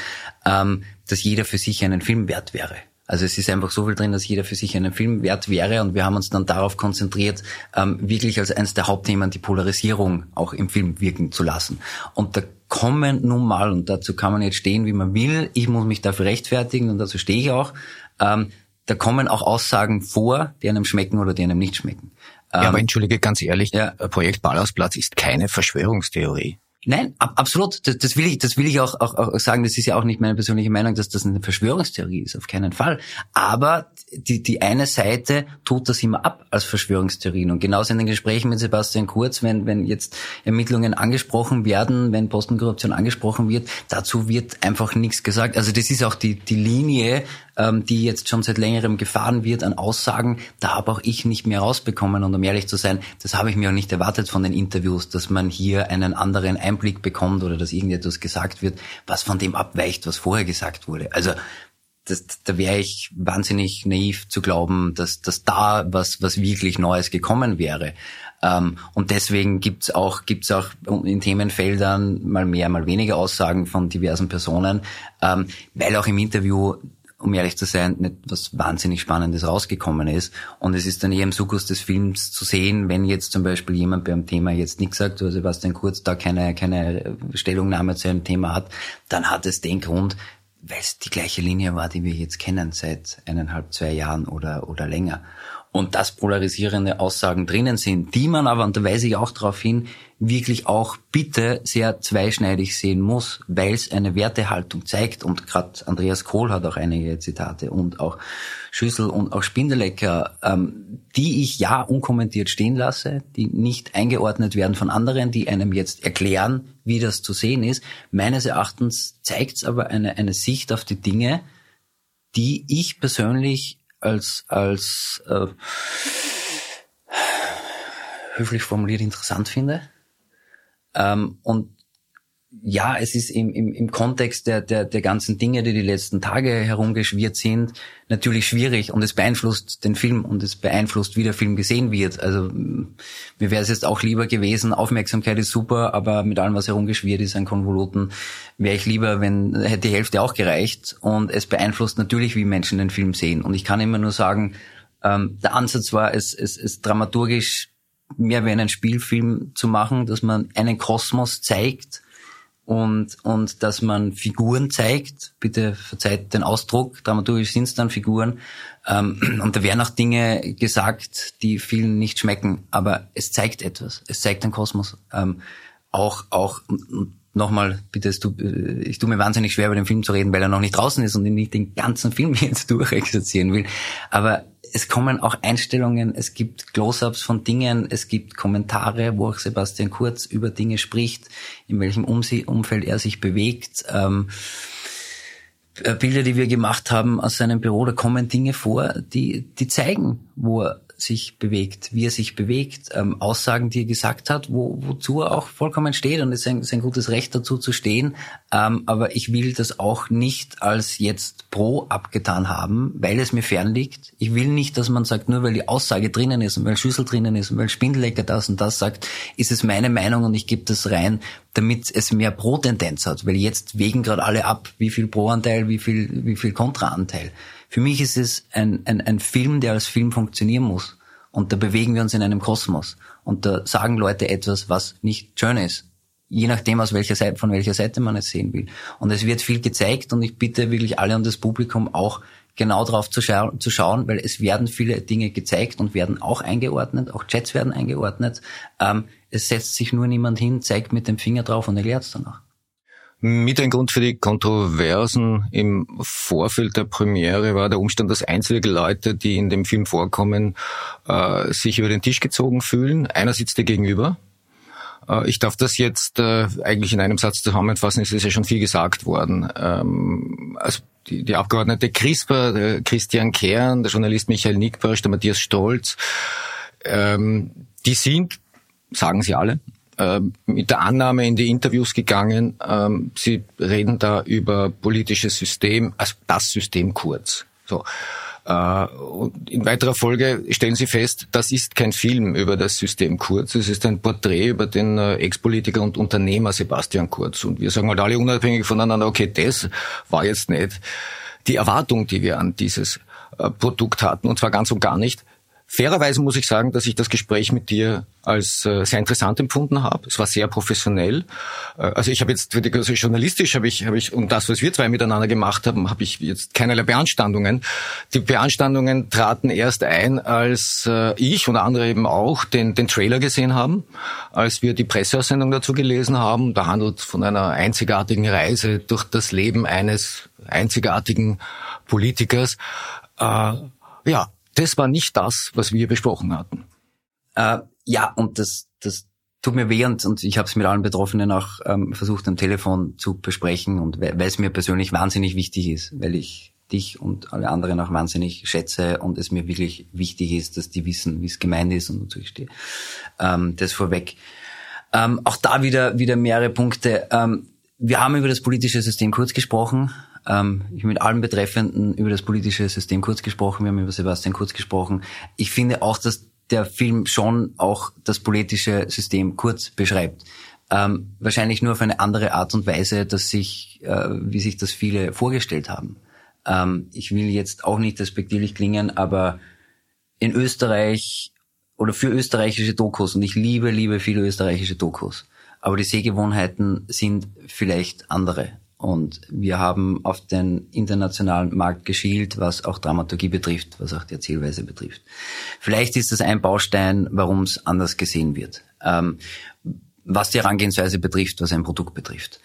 ähm, dass jeder für sich einen Film wert wäre. Also es ist einfach so viel drin, dass jeder für sich einen Film wert wäre und wir haben uns dann darauf konzentriert, ähm, wirklich als eines der Hauptthemen die Polarisierung auch im Film wirken zu lassen. Und da kommen nun mal, und dazu kann man jetzt stehen, wie man will, ich muss mich dafür rechtfertigen und dazu stehe ich auch, ähm, da kommen auch Aussagen vor, die einem schmecken oder die einem nicht schmecken. Ja, aber ähm, entschuldige ganz ehrlich, ja. Projekt Ballhausplatz ist keine Verschwörungstheorie. Nein, ab, absolut. Das, das will ich, das will ich auch, auch, auch sagen. Das ist ja auch nicht meine persönliche Meinung, dass das eine Verschwörungstheorie ist, auf keinen Fall. Aber die, die eine Seite tut das immer ab als Verschwörungstheorien. Und genauso in den Gesprächen mit Sebastian Kurz, wenn, wenn jetzt Ermittlungen angesprochen werden, wenn Postenkorruption angesprochen wird, dazu wird einfach nichts gesagt. Also das ist auch die, die Linie, ähm, die jetzt schon seit längerem gefahren wird an Aussagen, da habe auch ich nicht mehr rausbekommen. Und um ehrlich zu sein, das habe ich mir auch nicht erwartet von den Interviews, dass man hier einen anderen Einblick bekommt oder dass irgendetwas gesagt wird, was von dem abweicht, was vorher gesagt wurde. Also das, da wäre ich wahnsinnig naiv zu glauben, dass, dass da was, was wirklich Neues gekommen wäre. Ähm, und deswegen gibt's auch, gibt's auch in Themenfeldern mal mehr, mal weniger Aussagen von diversen Personen, ähm, weil auch im Interview um ehrlich zu sein, nicht was wahnsinnig Spannendes rausgekommen ist. Und es ist dann eher im Sukus des Films zu sehen, wenn jetzt zum Beispiel jemand beim Thema jetzt nichts sagt, oder Sebastian Kurz da keine, keine Stellungnahme zu einem Thema hat, dann hat es den Grund, weil es die gleiche Linie war, die wir jetzt kennen seit eineinhalb, zwei Jahren oder, oder länger und dass polarisierende Aussagen drinnen sind, die man aber, und da weise ich auch darauf hin, wirklich auch bitte sehr zweischneidig sehen muss, weil es eine Wertehaltung zeigt. Und gerade Andreas Kohl hat auch einige Zitate und auch Schüssel und auch Spindelecker, ähm, die ich ja unkommentiert stehen lasse, die nicht eingeordnet werden von anderen, die einem jetzt erklären, wie das zu sehen ist. Meines Erachtens zeigt es aber eine, eine Sicht auf die Dinge, die ich persönlich als, als äh, höflich formuliert interessant finde. Ähm, und ja, es ist im, im, im Kontext der, der, der ganzen Dinge, die die letzten Tage herumgeschwirrt sind, natürlich schwierig und es beeinflusst den Film und es beeinflusst, wie der Film gesehen wird. Also mir wäre es jetzt auch lieber gewesen, Aufmerksamkeit ist super, aber mit allem, was herumgeschwirrt ist, ein Konvoluten, wäre ich lieber, wenn hätte die Hälfte auch gereicht und es beeinflusst natürlich, wie Menschen den Film sehen. Und ich kann immer nur sagen, ähm, der Ansatz war, es, es, es dramaturgisch mehr wie einen Spielfilm zu machen, dass man einen Kosmos zeigt, und, und dass man Figuren zeigt, bitte verzeiht den Ausdruck, dramaturgisch sind es dann Figuren, ähm, <clears throat> und da werden auch Dinge gesagt, die vielen nicht schmecken, aber es zeigt etwas, es zeigt den Kosmos. Ähm, auch, auch, nochmal, bitte, es tut, ich tue mir wahnsinnig schwer, über den Film zu reden, weil er noch nicht draußen ist und ich nicht den ganzen Film <laughs> jetzt durchexerzieren will, aber es kommen auch Einstellungen, es gibt Close-ups von Dingen, es gibt Kommentare, wo auch Sebastian Kurz über Dinge spricht, in welchem Umfeld er sich bewegt. Ähm, äh, Bilder, die wir gemacht haben aus seinem Büro, da kommen Dinge vor, die, die zeigen, wo er sich bewegt, wie er sich bewegt, ähm, Aussagen, die er gesagt hat, wo, wozu er auch vollkommen steht und es ist ein, ein gutes Recht dazu zu stehen. Ähm, aber ich will das auch nicht als jetzt pro abgetan haben, weil es mir fern liegt. Ich will nicht, dass man sagt, nur weil die Aussage drinnen ist und weil Schüssel drinnen ist und weil Spindelecker das und das sagt, ist es meine Meinung und ich gebe das rein, damit es mehr Pro-Tendenz hat, weil jetzt wägen gerade alle ab, wie viel Pro-Anteil, wie viel, wie viel Kontra-Anteil. Für mich ist es ein, ein, ein Film, der als Film funktionieren muss. Und da bewegen wir uns in einem Kosmos. Und da sagen Leute etwas, was nicht schön ist. Je nachdem, aus welcher Seite, von welcher Seite man es sehen will. Und es wird viel gezeigt und ich bitte wirklich alle und das Publikum auch genau drauf zu, scha zu schauen, weil es werden viele Dinge gezeigt und werden auch eingeordnet, auch Chats werden eingeordnet. Ähm, es setzt sich nur niemand hin, zeigt mit dem Finger drauf und erklärt es danach. Mit ein Grund für die Kontroversen im Vorfeld der Premiere war der Umstand, dass einzelne Leute, die in dem Film vorkommen, äh, sich über den Tisch gezogen fühlen. Einer sitzt dir gegenüber. Äh, ich darf das jetzt äh, eigentlich in einem Satz zusammenfassen, es ist ja schon viel gesagt worden. Ähm, also die, die Abgeordnete CRISPR, der Christian Kern, der Journalist Michael Nickbarsch, der Matthias Stolz, ähm, die sind, sagen sie alle, mit der Annahme in die Interviews gegangen, ähm, sie reden da über politisches System, also das System kurz. So. Äh, und in weiterer Folge stellen Sie fest, das ist kein Film über das System Kurz, es ist ein Porträt über den äh, Ex-Politiker und Unternehmer Sebastian Kurz. Und wir sagen halt alle unabhängig voneinander, okay, das war jetzt nicht die Erwartung, die wir an dieses äh, Produkt hatten, und zwar ganz und gar nicht. Fairerweise muss ich sagen, dass ich das Gespräch mit dir als äh, sehr interessant empfunden habe. Es war sehr professionell. Äh, also ich habe jetzt also journalistisch habe ich habe ich und das was wir zwei miteinander gemacht haben, habe ich jetzt keinerlei Beanstandungen. Die Beanstandungen traten erst ein, als äh, ich und andere eben auch den den Trailer gesehen haben, als wir die Presseaussendung dazu gelesen haben. Da handelt von einer einzigartigen Reise durch das Leben eines einzigartigen Politikers. Äh, ja, das war nicht das, was wir besprochen hatten. Äh, ja, und das, das tut mir weh und, und ich habe es mit allen Betroffenen auch ähm, versucht am Telefon zu besprechen und weil es mir persönlich wahnsinnig wichtig ist, weil ich dich und alle anderen auch wahnsinnig schätze und es mir wirklich wichtig ist, dass die wissen, wie es gemeint ist und wozu ich stehe. Ähm, das vorweg. Ähm, auch da wieder, wieder mehrere Punkte. Ähm, wir haben über das politische System kurz gesprochen. Ähm, ich habe mit allen Betreffenden über das politische System kurz gesprochen, wir haben über Sebastian Kurz gesprochen. Ich finde auch, dass der Film schon auch das politische System kurz beschreibt. Ähm, wahrscheinlich nur auf eine andere Art und Weise, dass sich, äh, wie sich das viele vorgestellt haben. Ähm, ich will jetzt auch nicht respektierlich klingen, aber in Österreich oder für österreichische Dokus, und ich liebe, liebe viele österreichische Dokus, aber die Sehgewohnheiten sind vielleicht andere. Und wir haben auf den internationalen Markt geschielt, was auch Dramaturgie betrifft, was auch die Erzählweise betrifft. Vielleicht ist das ein Baustein, warum es anders gesehen wird. Ähm, was die Herangehensweise betrifft, was ein Produkt betrifft.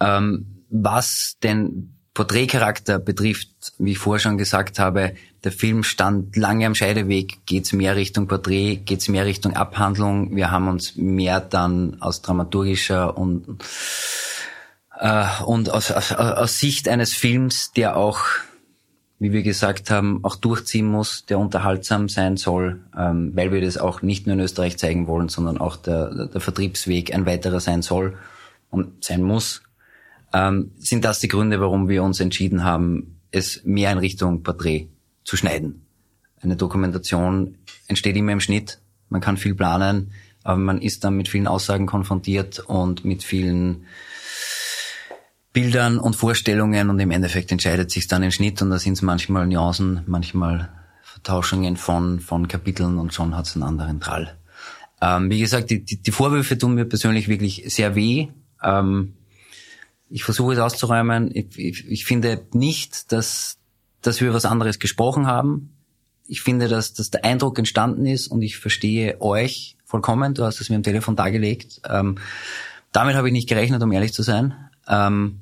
Ähm, was den Porträtcharakter betrifft, wie ich vorher schon gesagt habe, der Film stand lange am Scheideweg. Geht es mehr Richtung Porträt? Geht es mehr Richtung Abhandlung? Wir haben uns mehr dann aus dramaturgischer und äh, und aus, aus, aus Sicht eines Films, der auch, wie wir gesagt haben, auch durchziehen muss, der unterhaltsam sein soll, ähm, weil wir das auch nicht nur in Österreich zeigen wollen, sondern auch der, der Vertriebsweg ein weiterer sein soll und sein muss, ähm, sind das die Gründe, warum wir uns entschieden haben, es mehr in Richtung Porträt zu schneiden. Eine Dokumentation entsteht immer im Schnitt, man kann viel planen, aber man ist dann mit vielen Aussagen konfrontiert und mit vielen Bildern und Vorstellungen und im Endeffekt entscheidet sich dann im Schnitt und da sind es manchmal Nuancen, manchmal Vertauschungen von, von Kapiteln und schon hat es einen anderen Trall. Ähm, wie gesagt, die, die, die Vorwürfe tun mir persönlich wirklich sehr weh. Ähm, ich versuche es auszuräumen. Ich, ich, ich finde nicht, dass, dass wir was anderes gesprochen haben. Ich finde, dass, dass der Eindruck entstanden ist und ich verstehe euch vollkommen. Du hast es mir am Telefon dargelegt. Ähm, damit habe ich nicht gerechnet, um ehrlich zu sein. Ähm,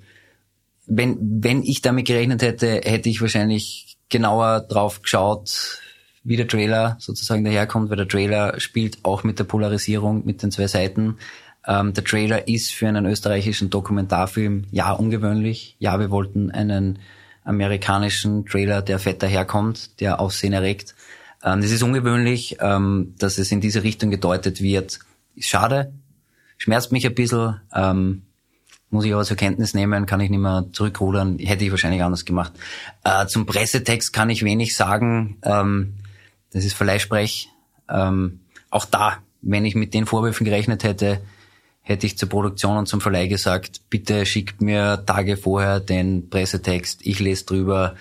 wenn, wenn ich damit gerechnet hätte, hätte ich wahrscheinlich genauer drauf geschaut, wie der Trailer sozusagen daherkommt, weil der Trailer spielt auch mit der Polarisierung, mit den zwei Seiten. Ähm, der Trailer ist für einen österreichischen Dokumentarfilm ja ungewöhnlich. Ja, wir wollten einen amerikanischen Trailer, der fett daherkommt, der Aufsehen erregt. Ähm, das ist ungewöhnlich, ähm, dass es in diese Richtung gedeutet wird. Ist schade, schmerzt mich ein bisschen. Ähm, muss ich aber zur Kenntnis nehmen, kann ich nicht mehr zurückrudern, hätte ich wahrscheinlich anders gemacht. Äh, zum Pressetext kann ich wenig sagen. Ähm, das ist Verleihsprech. Ähm, auch da, wenn ich mit den Vorwürfen gerechnet hätte, hätte ich zur Produktion und zum Verleih gesagt, bitte schickt mir Tage vorher den Pressetext, ich lese drüber.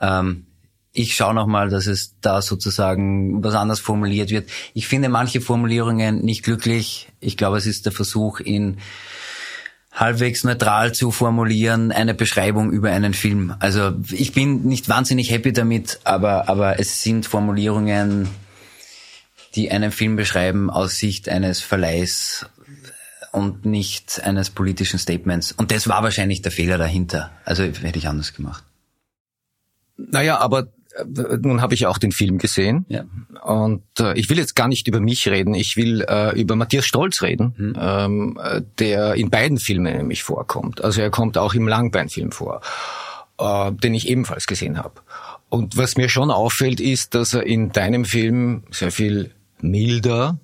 Ähm, ich schaue nochmal, dass es da sozusagen was anders formuliert wird. Ich finde manche Formulierungen nicht glücklich. Ich glaube, es ist der Versuch, in halbwegs neutral zu formulieren, eine Beschreibung über einen Film. Also ich bin nicht wahnsinnig happy damit, aber, aber es sind Formulierungen, die einen Film beschreiben aus Sicht eines Verleihs und nicht eines politischen Statements. Und das war wahrscheinlich der Fehler dahinter. Also hätte ich anders gemacht. Naja, aber nun habe ich auch den Film gesehen ja. und äh, ich will jetzt gar nicht über mich reden, ich will äh, über Matthias Stolz reden, mhm. ähm, äh, der in beiden Filmen nämlich vorkommt. Also er kommt auch im Langbeinfilm vor, äh, den ich ebenfalls gesehen habe. Und was mir schon auffällt, ist, dass er in deinem Film sehr viel milder,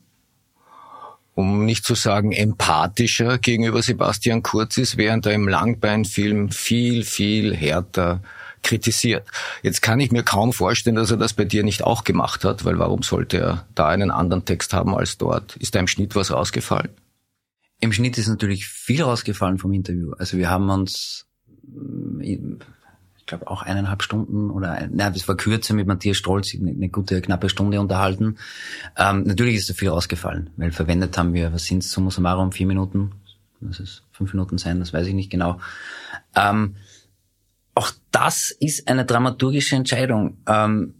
um nicht zu sagen empathischer gegenüber Sebastian Kurz ist, während er im Langbeinfilm viel, viel härter kritisiert. Jetzt kann ich mir kaum vorstellen, dass er das bei dir nicht auch gemacht hat, weil warum sollte er da einen anderen Text haben als dort? Ist da im Schnitt was rausgefallen? Im Schnitt ist natürlich viel rausgefallen vom Interview. Also wir haben uns, ich glaube auch eineinhalb Stunden oder, nein, es war kürzer mit Matthias Stolz, eine, gute knappe Stunde unterhalten. Ähm, natürlich ist da viel rausgefallen, weil verwendet haben wir, was sind es, summa summarum, vier Minuten, das ist fünf Minuten sein, das weiß ich nicht genau. Ähm, auch das ist eine dramaturgische Entscheidung. Ähm,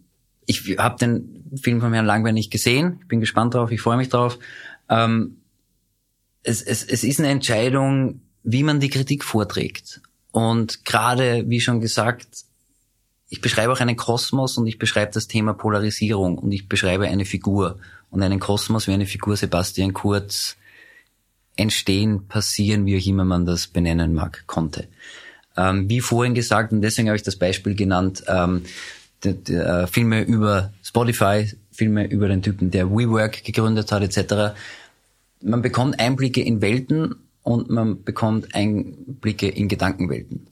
ich habe den Film von Herrn Langweil nicht gesehen. Ich bin gespannt drauf. Ich freue mich drauf. Ähm, es, es, es ist eine Entscheidung, wie man die Kritik vorträgt. Und gerade, wie schon gesagt, ich beschreibe auch einen Kosmos und ich beschreibe das Thema Polarisierung und ich beschreibe eine Figur und einen Kosmos wie eine Figur Sebastian Kurz entstehen, passieren, wie auch immer man das benennen mag, konnte. Ähm, wie vorhin gesagt, und deswegen habe ich das Beispiel genannt, ähm, die, die, äh, Filme über Spotify, Filme über den Typen, der WeWork gegründet hat, etc. Man bekommt Einblicke in Welten und man bekommt Einblicke in Gedankenwelten.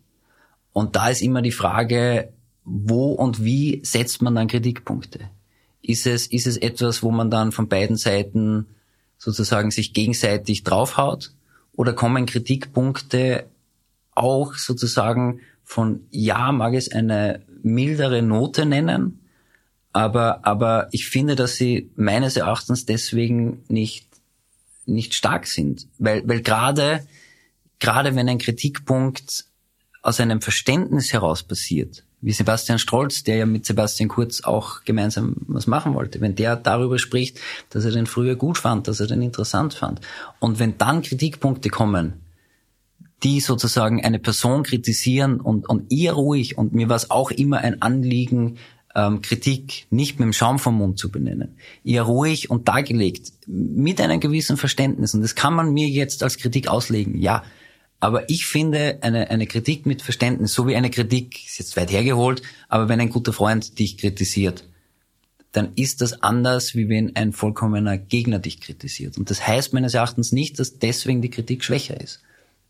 Und da ist immer die Frage, wo und wie setzt man dann Kritikpunkte? Ist es, ist es etwas, wo man dann von beiden Seiten sozusagen sich gegenseitig draufhaut? Oder kommen Kritikpunkte auch sozusagen von ja mag es eine mildere Note nennen, aber, aber ich finde, dass sie meines Erachtens deswegen nicht, nicht stark sind. Weil, weil gerade, gerade wenn ein Kritikpunkt aus einem Verständnis heraus passiert, wie Sebastian Strolz, der ja mit Sebastian Kurz auch gemeinsam was machen wollte, wenn der darüber spricht, dass er den früher gut fand, dass er den interessant fand. Und wenn dann Kritikpunkte kommen, die sozusagen eine Person kritisieren und, und ihr ruhig, und mir war es auch immer ein Anliegen, ähm, Kritik nicht mit dem Schaum vom Mund zu benennen. Ihr ruhig und dargelegt, mit einem gewissen Verständnis. Und das kann man mir jetzt als Kritik auslegen, ja. Aber ich finde eine, eine Kritik mit Verständnis, so wie eine Kritik, ist jetzt weit hergeholt, aber wenn ein guter Freund dich kritisiert, dann ist das anders, wie wenn ein vollkommener Gegner dich kritisiert. Und das heißt meines Erachtens nicht, dass deswegen die Kritik schwächer ist.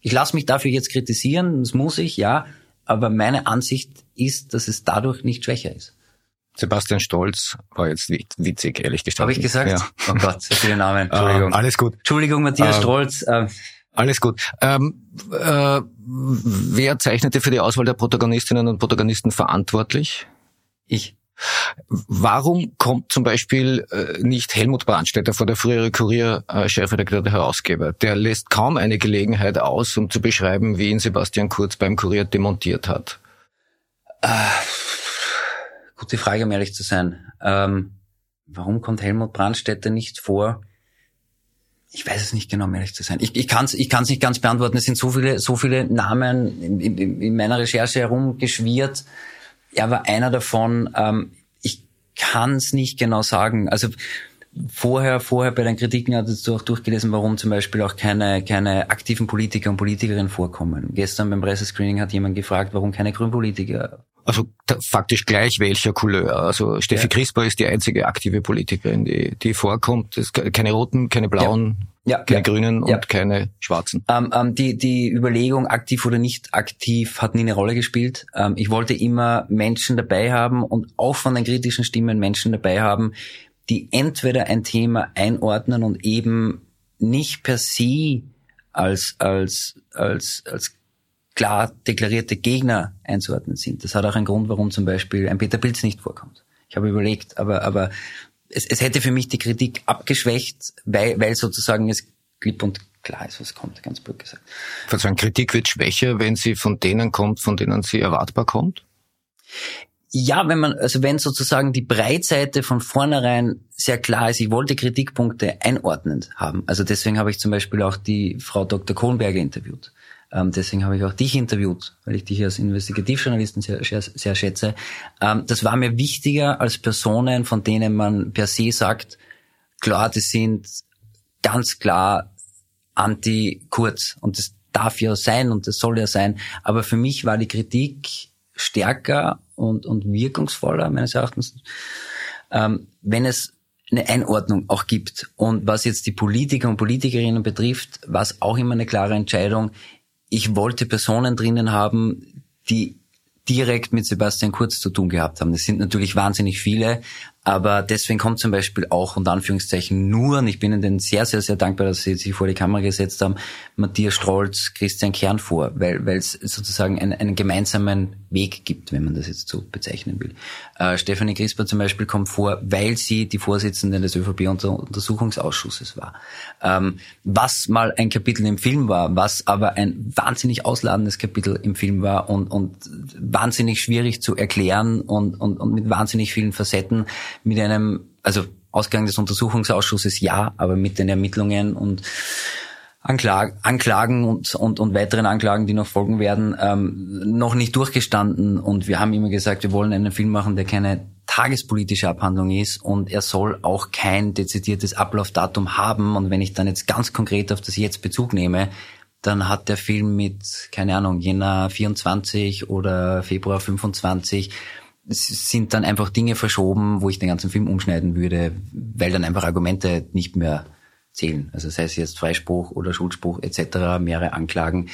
Ich lasse mich dafür jetzt kritisieren, das muss ich, ja, aber meine Ansicht ist, dass es dadurch nicht schwächer ist. Sebastian Stolz war jetzt witzig, ehrlich gesagt. Habe ich gesagt? Ja. Oh Gott, so viele Namen. <laughs> Entschuldigung. Uh, alles gut. Entschuldigung, Matthias uh, Stolz. Uh, alles gut. Ähm, äh, wer zeichnete für die Auswahl der Protagonistinnen und Protagonisten verantwortlich? Ich. Warum kommt zum Beispiel äh, nicht Helmut Brandstätter vor der frühere Kurier-Chefredakteur der Herausgeber? Der lässt kaum eine Gelegenheit aus, um zu beschreiben, wie ihn Sebastian Kurz beim Kurier demontiert hat. Äh, gute Frage, um ehrlich zu sein. Ähm, warum kommt Helmut Brandstätter nicht vor? Ich weiß es nicht genau, um ehrlich zu sein. Ich, ich kann es ich kann's nicht ganz beantworten. Es sind so viele, so viele Namen in, in, in meiner Recherche herumgeschwirrt er war einer davon. Ähm, ich kann es nicht genau sagen. Also vorher, vorher bei den Kritiken hattest du auch durchgelesen, warum zum Beispiel auch keine, keine aktiven Politiker und Politikerinnen vorkommen. Gestern beim Pressescreening hat jemand gefragt, warum keine Grünpolitiker also faktisch gleich welcher Couleur. Also Steffi ja. Crisper ist die einzige aktive Politikerin, die, die vorkommt. Es keine roten, keine blauen, ja. Ja. keine grünen und keine schwarzen. Ähm, ähm, die, die Überlegung, aktiv oder nicht aktiv, hat nie eine Rolle gespielt. Ähm, ich wollte immer Menschen dabei haben und auch von den kritischen Stimmen Menschen dabei haben, die entweder ein Thema einordnen und eben nicht per se als, als, als, als klar deklarierte Gegner einzuordnen sind. Das hat auch einen Grund, warum zum Beispiel ein Peter Pilz nicht vorkommt. Ich habe überlegt, aber, aber es, es hätte für mich die Kritik abgeschwächt, weil, weil sozusagen es klipp und klar ist, was kommt, ganz blöd gesagt. Verzeihung, Kritik wird schwächer, wenn sie von denen kommt, von denen sie erwartbar kommt? Ja, wenn man, also wenn sozusagen die Breitseite von vornherein sehr klar ist, ich wollte Kritikpunkte einordnend haben. Also deswegen habe ich zum Beispiel auch die Frau Dr. Kohlenberger interviewt. Ähm, deswegen habe ich auch dich interviewt, weil ich dich als Investigativjournalisten sehr, sehr, sehr schätze. Ähm, das war mir wichtiger als Personen, von denen man per se sagt, klar, die sind ganz klar anti-Kurz. Und das darf ja sein und das soll ja sein. Aber für mich war die Kritik stärker und, und wirkungsvoller, meines Erachtens, ähm, wenn es eine Einordnung auch gibt. Und was jetzt die Politiker und Politikerinnen betrifft, war es auch immer eine klare Entscheidung. Ich wollte Personen drinnen haben, die direkt mit Sebastian Kurz zu tun gehabt haben. Das sind natürlich wahnsinnig viele, aber deswegen kommt zum Beispiel auch unter Anführungszeichen nur, und ich bin Ihnen sehr, sehr, sehr dankbar, dass Sie sich vor die Kamera gesetzt haben, Matthias Strolz, Christian Kern vor, weil, weil es sozusagen einen, einen gemeinsamen Weg gibt, wenn man das jetzt so bezeichnen will. Äh, Stefanie Crisper zum Beispiel kommt vor, weil sie die Vorsitzende des ÖVP-Untersuchungsausschusses war. Ähm, was mal ein Kapitel im Film war, was aber ein wahnsinnig ausladendes Kapitel im Film war und, und wahnsinnig schwierig zu erklären und, und, und mit wahnsinnig vielen Facetten, mit einem, also Ausgang des Untersuchungsausschusses ja, aber mit den Ermittlungen und Anklag, Anklagen und, und, und weiteren Anklagen, die noch folgen werden, ähm, noch nicht durchgestanden. Und wir haben immer gesagt, wir wollen einen Film machen, der keine tagespolitische Abhandlung ist und er soll auch kein dezidiertes Ablaufdatum haben. Und wenn ich dann jetzt ganz konkret auf das jetzt Bezug nehme, dann hat der Film mit, keine Ahnung, Jänner 24 oder Februar 25 sind dann einfach Dinge verschoben, wo ich den ganzen Film umschneiden würde, weil dann einfach Argumente nicht mehr zählen. Also sei es jetzt Freispruch oder Schuldspruch etc., mehrere Anklagen.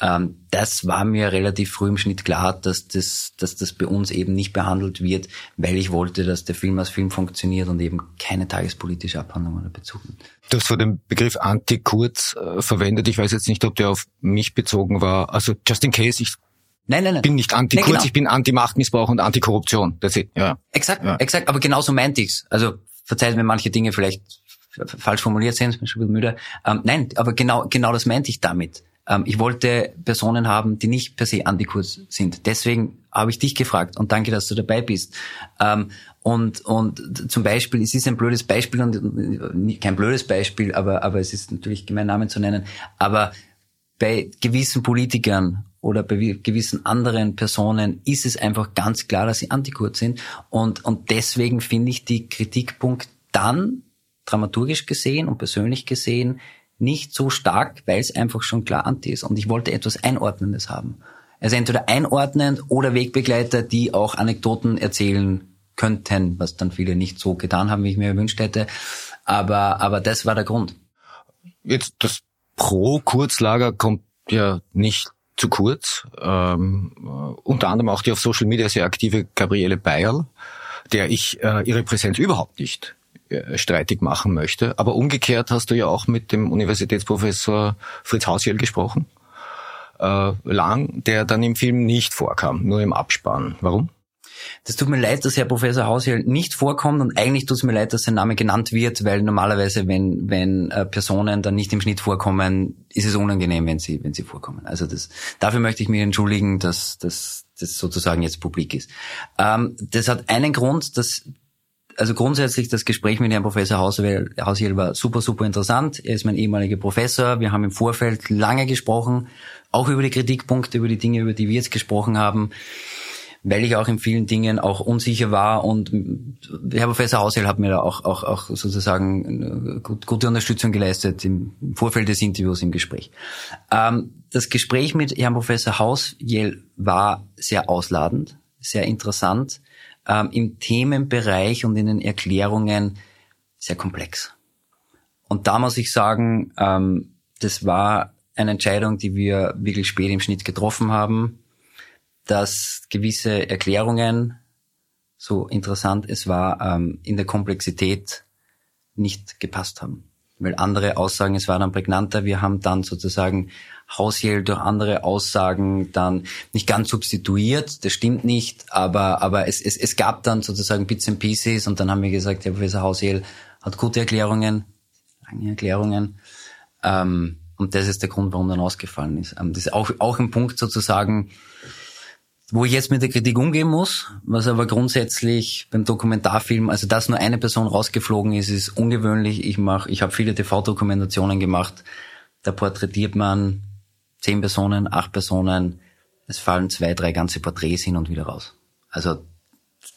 Ähm, das war mir relativ früh im Schnitt klar, dass das, dass das bei uns eben nicht behandelt wird, weil ich wollte, dass der Film als Film funktioniert und eben keine tagespolitische Abhandlung oder Bezug. Du hast vor dem Begriff Anti-Kurz äh, verwendet. Ich weiß jetzt nicht, ob der auf mich bezogen war. Also just in case, ich Nein, nein, nein. bin nicht anti-Kurz, nee, genau. ich bin anti-Machtmissbrauch und Anti-Korruption. Ja. Exakt, ja. exakt, aber genauso meinte ich's. Also verzeiht mir manche Dinge vielleicht falsch formuliert sind, bin schon bisschen müde. Ähm, nein, aber genau, genau das meinte ich damit. Ähm, ich wollte Personen haben, die nicht per se Antikurs sind. Deswegen habe ich dich gefragt und danke, dass du dabei bist. Ähm, und, und zum Beispiel, es ist ein blödes Beispiel und kein blödes Beispiel, aber, aber es ist natürlich gemein Namen zu nennen. Aber bei gewissen Politikern oder bei gewissen anderen Personen ist es einfach ganz klar, dass sie Antikurs sind. Und, und deswegen finde ich die Kritikpunkt dann dramaturgisch gesehen und persönlich gesehen nicht so stark, weil es einfach schon klar anti ist. Und ich wollte etwas Einordnendes haben. Also entweder einordnend oder Wegbegleiter, die auch Anekdoten erzählen könnten, was dann viele nicht so getan haben, wie ich mir gewünscht hätte. Aber, aber das war der Grund. Jetzt das Pro-Kurzlager kommt ja nicht zu kurz. Ähm, unter anderem auch die auf Social Media sehr aktive Gabriele Bayerl, der ich äh, ihre Präsenz überhaupt nicht äh, streitig machen möchte. Aber umgekehrt hast du ja auch mit dem Universitätsprofessor Fritz Hausjell gesprochen, äh, lang, der dann im Film nicht vorkam, nur im Abspann. Warum? Das tut mir leid, dass Herr Professor Hausjell nicht vorkommt und eigentlich tut es mir leid, dass sein Name genannt wird, weil normalerweise, wenn, wenn äh, Personen dann nicht im Schnitt vorkommen, ist es unangenehm, wenn sie, wenn sie vorkommen. Also das, dafür möchte ich mich entschuldigen, dass, dass das sozusagen jetzt publik ist. Ähm, das hat einen Grund, dass also grundsätzlich das Gespräch mit Herrn Professor Haushiel war super, super interessant. Er ist mein ehemaliger Professor. Wir haben im Vorfeld lange gesprochen, auch über die Kritikpunkte, über die Dinge, über die wir jetzt gesprochen haben, weil ich auch in vielen Dingen auch unsicher war und Herr Professor Haushiel hat mir da auch, auch, auch sozusagen gut, gute Unterstützung geleistet im Vorfeld des Interviews im Gespräch. Ähm, das Gespräch mit Herrn Professor Haushiel war sehr ausladend, sehr interessant ähm, im Themenbereich und in den Erklärungen sehr komplex. Und da muss ich sagen, ähm, das war eine Entscheidung, die wir wirklich spät im Schnitt getroffen haben, dass gewisse Erklärungen, so interessant es war, ähm, in der Komplexität nicht gepasst haben. Weil andere Aussagen, es war dann prägnanter, wir haben dann sozusagen Hausjell durch andere Aussagen dann nicht ganz substituiert, das stimmt nicht, aber, aber es, es, es gab dann sozusagen Bits and Pieces und dann haben wir gesagt, der Professor Hausjell hat gute Erklärungen, lange Erklärungen, ähm, und das ist der Grund, warum dann ausgefallen ist. Ähm, das ist auch, auch ein Punkt sozusagen, wo ich jetzt mit der Kritik umgehen muss, was aber grundsätzlich beim Dokumentarfilm, also dass nur eine Person rausgeflogen ist, ist ungewöhnlich. Ich mache, ich habe viele TV-Dokumentationen gemacht. Da porträtiert man zehn Personen, acht Personen. Es fallen zwei, drei ganze Porträts hin und wieder raus. Also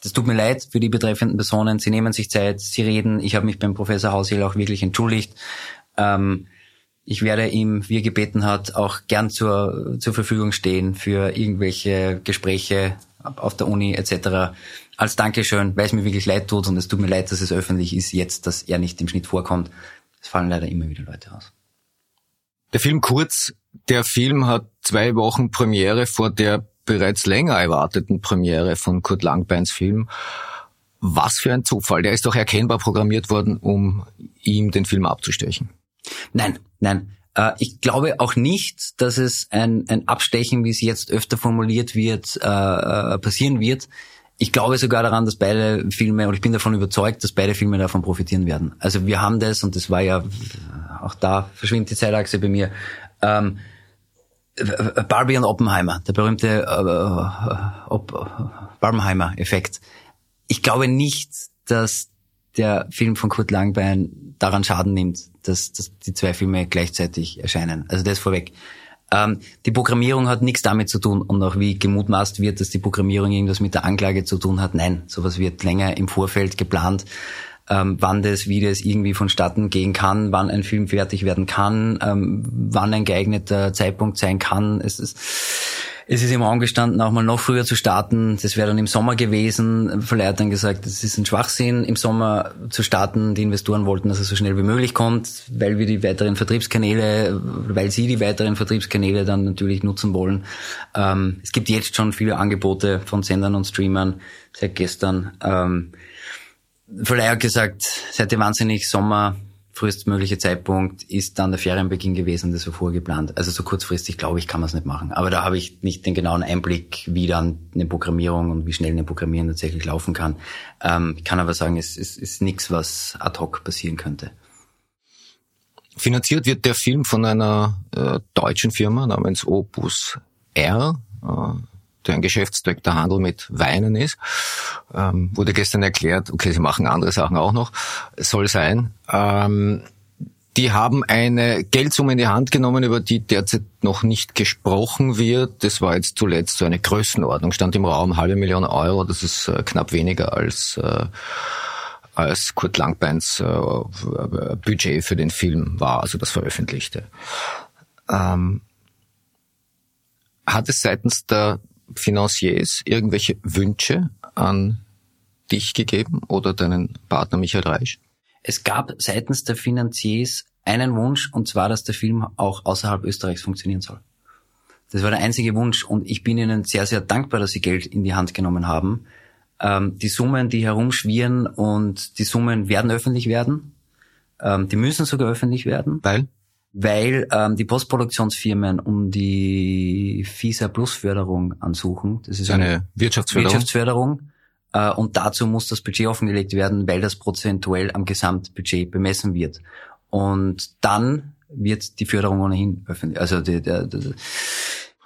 das tut mir leid für die betreffenden Personen. Sie nehmen sich Zeit, sie reden. Ich habe mich beim Professor Hausiel auch wirklich entschuldigt. Ähm, ich werde ihm, wie er gebeten hat, auch gern zur, zur Verfügung stehen für irgendwelche Gespräche auf der Uni etc. Als Dankeschön, weil es mir wirklich leid tut und es tut mir leid, dass es öffentlich ist jetzt, dass er nicht im Schnitt vorkommt. Es fallen leider immer wieder Leute aus. Der Film Kurz, der Film hat zwei Wochen Premiere vor der bereits länger erwarteten Premiere von Kurt Langbeins Film. Was für ein Zufall. Der ist doch erkennbar programmiert worden, um ihm den Film abzustechen. Nein, nein. Äh, ich glaube auch nicht, dass es ein, ein Abstechen, wie es jetzt öfter formuliert wird, äh, äh, passieren wird. Ich glaube sogar daran, dass beide Filme, und ich bin davon überzeugt, dass beide Filme davon profitieren werden. Also wir haben das, und das war ja, auch da verschwindet die Zeitachse bei mir, ähm, Barbie und Oppenheimer, der berühmte äh, Barbenheimer-Effekt. Ich glaube nicht, dass der Film von Kurt Langbein daran Schaden nimmt, dass, dass die zwei Filme gleichzeitig erscheinen. Also das vorweg. Ähm, die Programmierung hat nichts damit zu tun und auch wie gemutmaßt wird, dass die Programmierung irgendwas mit der Anklage zu tun hat. Nein, sowas wird länger im Vorfeld geplant, ähm, wann das, wie das irgendwie vonstatten gehen kann, wann ein Film fertig werden kann, ähm, wann ein geeigneter Zeitpunkt sein kann. Es ist es ist ihm angestanden, auch mal noch früher zu starten. Das wäre dann im Sommer gewesen. Verleih hat dann gesagt, es ist ein Schwachsinn, im Sommer zu starten. Die Investoren wollten, dass es so schnell wie möglich kommt, weil wir die weiteren Vertriebskanäle, weil sie die weiteren Vertriebskanäle dann natürlich nutzen wollen. Ähm, es gibt jetzt schon viele Angebote von Sendern und Streamern seit gestern. Ähm, Verleih hat gesagt, seid ihr wahnsinnig Sommer frühestmögliche Zeitpunkt ist dann der Ferienbeginn gewesen, das war vorgeplant. Also so kurzfristig, glaube ich, kann man es nicht machen. Aber da habe ich nicht den genauen Einblick, wie dann eine Programmierung und wie schnell eine Programmierung tatsächlich laufen kann. Ähm, ich kann aber sagen, es, es ist nichts, was ad hoc passieren könnte. Finanziert wird der Film von einer äh, deutschen Firma namens Opus R. Äh, ein Geschäftszweck der Handel mit Weinen ist. Ähm, wurde gestern erklärt, okay, sie machen andere Sachen auch noch, soll sein. Ähm, die haben eine Geldsumme in die Hand genommen, über die derzeit noch nicht gesprochen wird. Das war jetzt zuletzt so eine Größenordnung, stand im Raum halbe Million Euro. Das ist äh, knapp weniger als äh, als Kurt Langbeins äh, Budget für den Film war, also das veröffentlichte. Ähm, hat es seitens der Financiers irgendwelche Wünsche an dich gegeben oder deinen Partner Michael Reisch? Es gab seitens der Financiers einen Wunsch, und zwar, dass der Film auch außerhalb Österreichs funktionieren soll. Das war der einzige Wunsch und ich bin ihnen sehr, sehr dankbar, dass sie Geld in die Hand genommen haben. Ähm, die Summen, die herumschwirren und die Summen werden öffentlich werden. Ähm, die müssen sogar öffentlich werden. Weil? Weil ähm, die Postproduktionsfirmen um die FISA Plus Förderung ansuchen. Das ist eine, eine Wirtschaftsförderung. Wirtschaftsförderung. Äh, und dazu muss das Budget offengelegt werden, weil das prozentuell am Gesamtbudget bemessen wird. Und dann wird die Förderung ohnehin öffentlich. Also die, die, die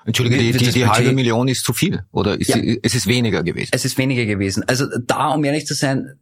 Entschuldige, die, die, die halbe Million ist zu viel oder ist ja. sie, es ist weniger gewesen? Es ist weniger gewesen. Also da, um ehrlich zu sein,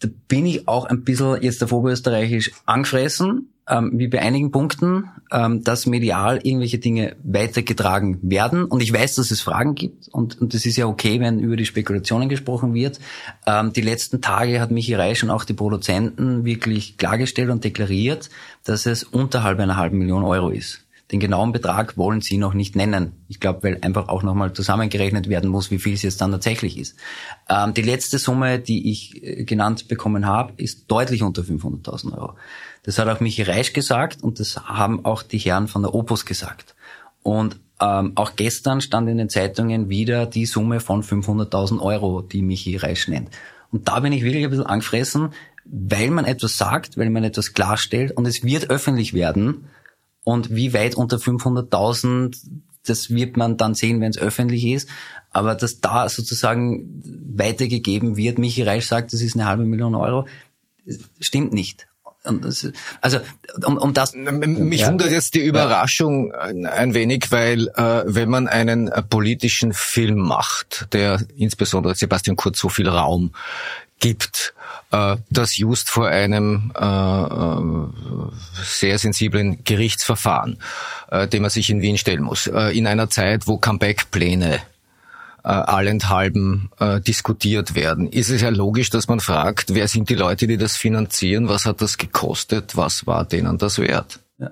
da bin ich auch ein bisschen jetzt auf Oberösterreichisch angefressen, ähm, wie bei einigen Punkten, ähm, dass medial irgendwelche Dinge weitergetragen werden. Und ich weiß, dass es Fragen gibt und, und ist ja okay, wenn über die Spekulationen gesprochen wird. Ähm, die letzten Tage hat Michi Reisch und auch die Produzenten wirklich klargestellt und deklariert, dass es unterhalb einer halben Million Euro ist. Den genauen Betrag wollen sie noch nicht nennen. Ich glaube, weil einfach auch nochmal zusammengerechnet werden muss, wie viel es jetzt dann tatsächlich ist. Ähm, die letzte Summe, die ich äh, genannt bekommen habe, ist deutlich unter 500.000 Euro. Das hat auch Michi Reisch gesagt und das haben auch die Herren von der Opus gesagt. Und ähm, auch gestern stand in den Zeitungen wieder die Summe von 500.000 Euro, die Michi Reisch nennt. Und da bin ich wirklich ein bisschen angefressen, weil man etwas sagt, weil man etwas klarstellt und es wird öffentlich werden. Und wie weit unter 500.000, das wird man dann sehen, wenn es öffentlich ist. Aber dass da sozusagen weitergegeben wird, Michi Reisch sagt, das ist eine halbe Million Euro, stimmt nicht Also um, um das. Mich ja. wundert jetzt die Überraschung ein wenig, weil äh, wenn man einen äh, politischen Film macht, der insbesondere Sebastian Kurz so viel Raum gibt, äh, das just vor einem äh, äh, sehr sensiblen Gerichtsverfahren, äh, dem man sich in Wien stellen muss, äh, in einer Zeit, wo Comeback-Pläne äh, allenthalben äh, diskutiert werden. Ist es ja logisch, dass man fragt, wer sind die Leute, die das finanzieren, was hat das gekostet, was war denen das wert? Ja.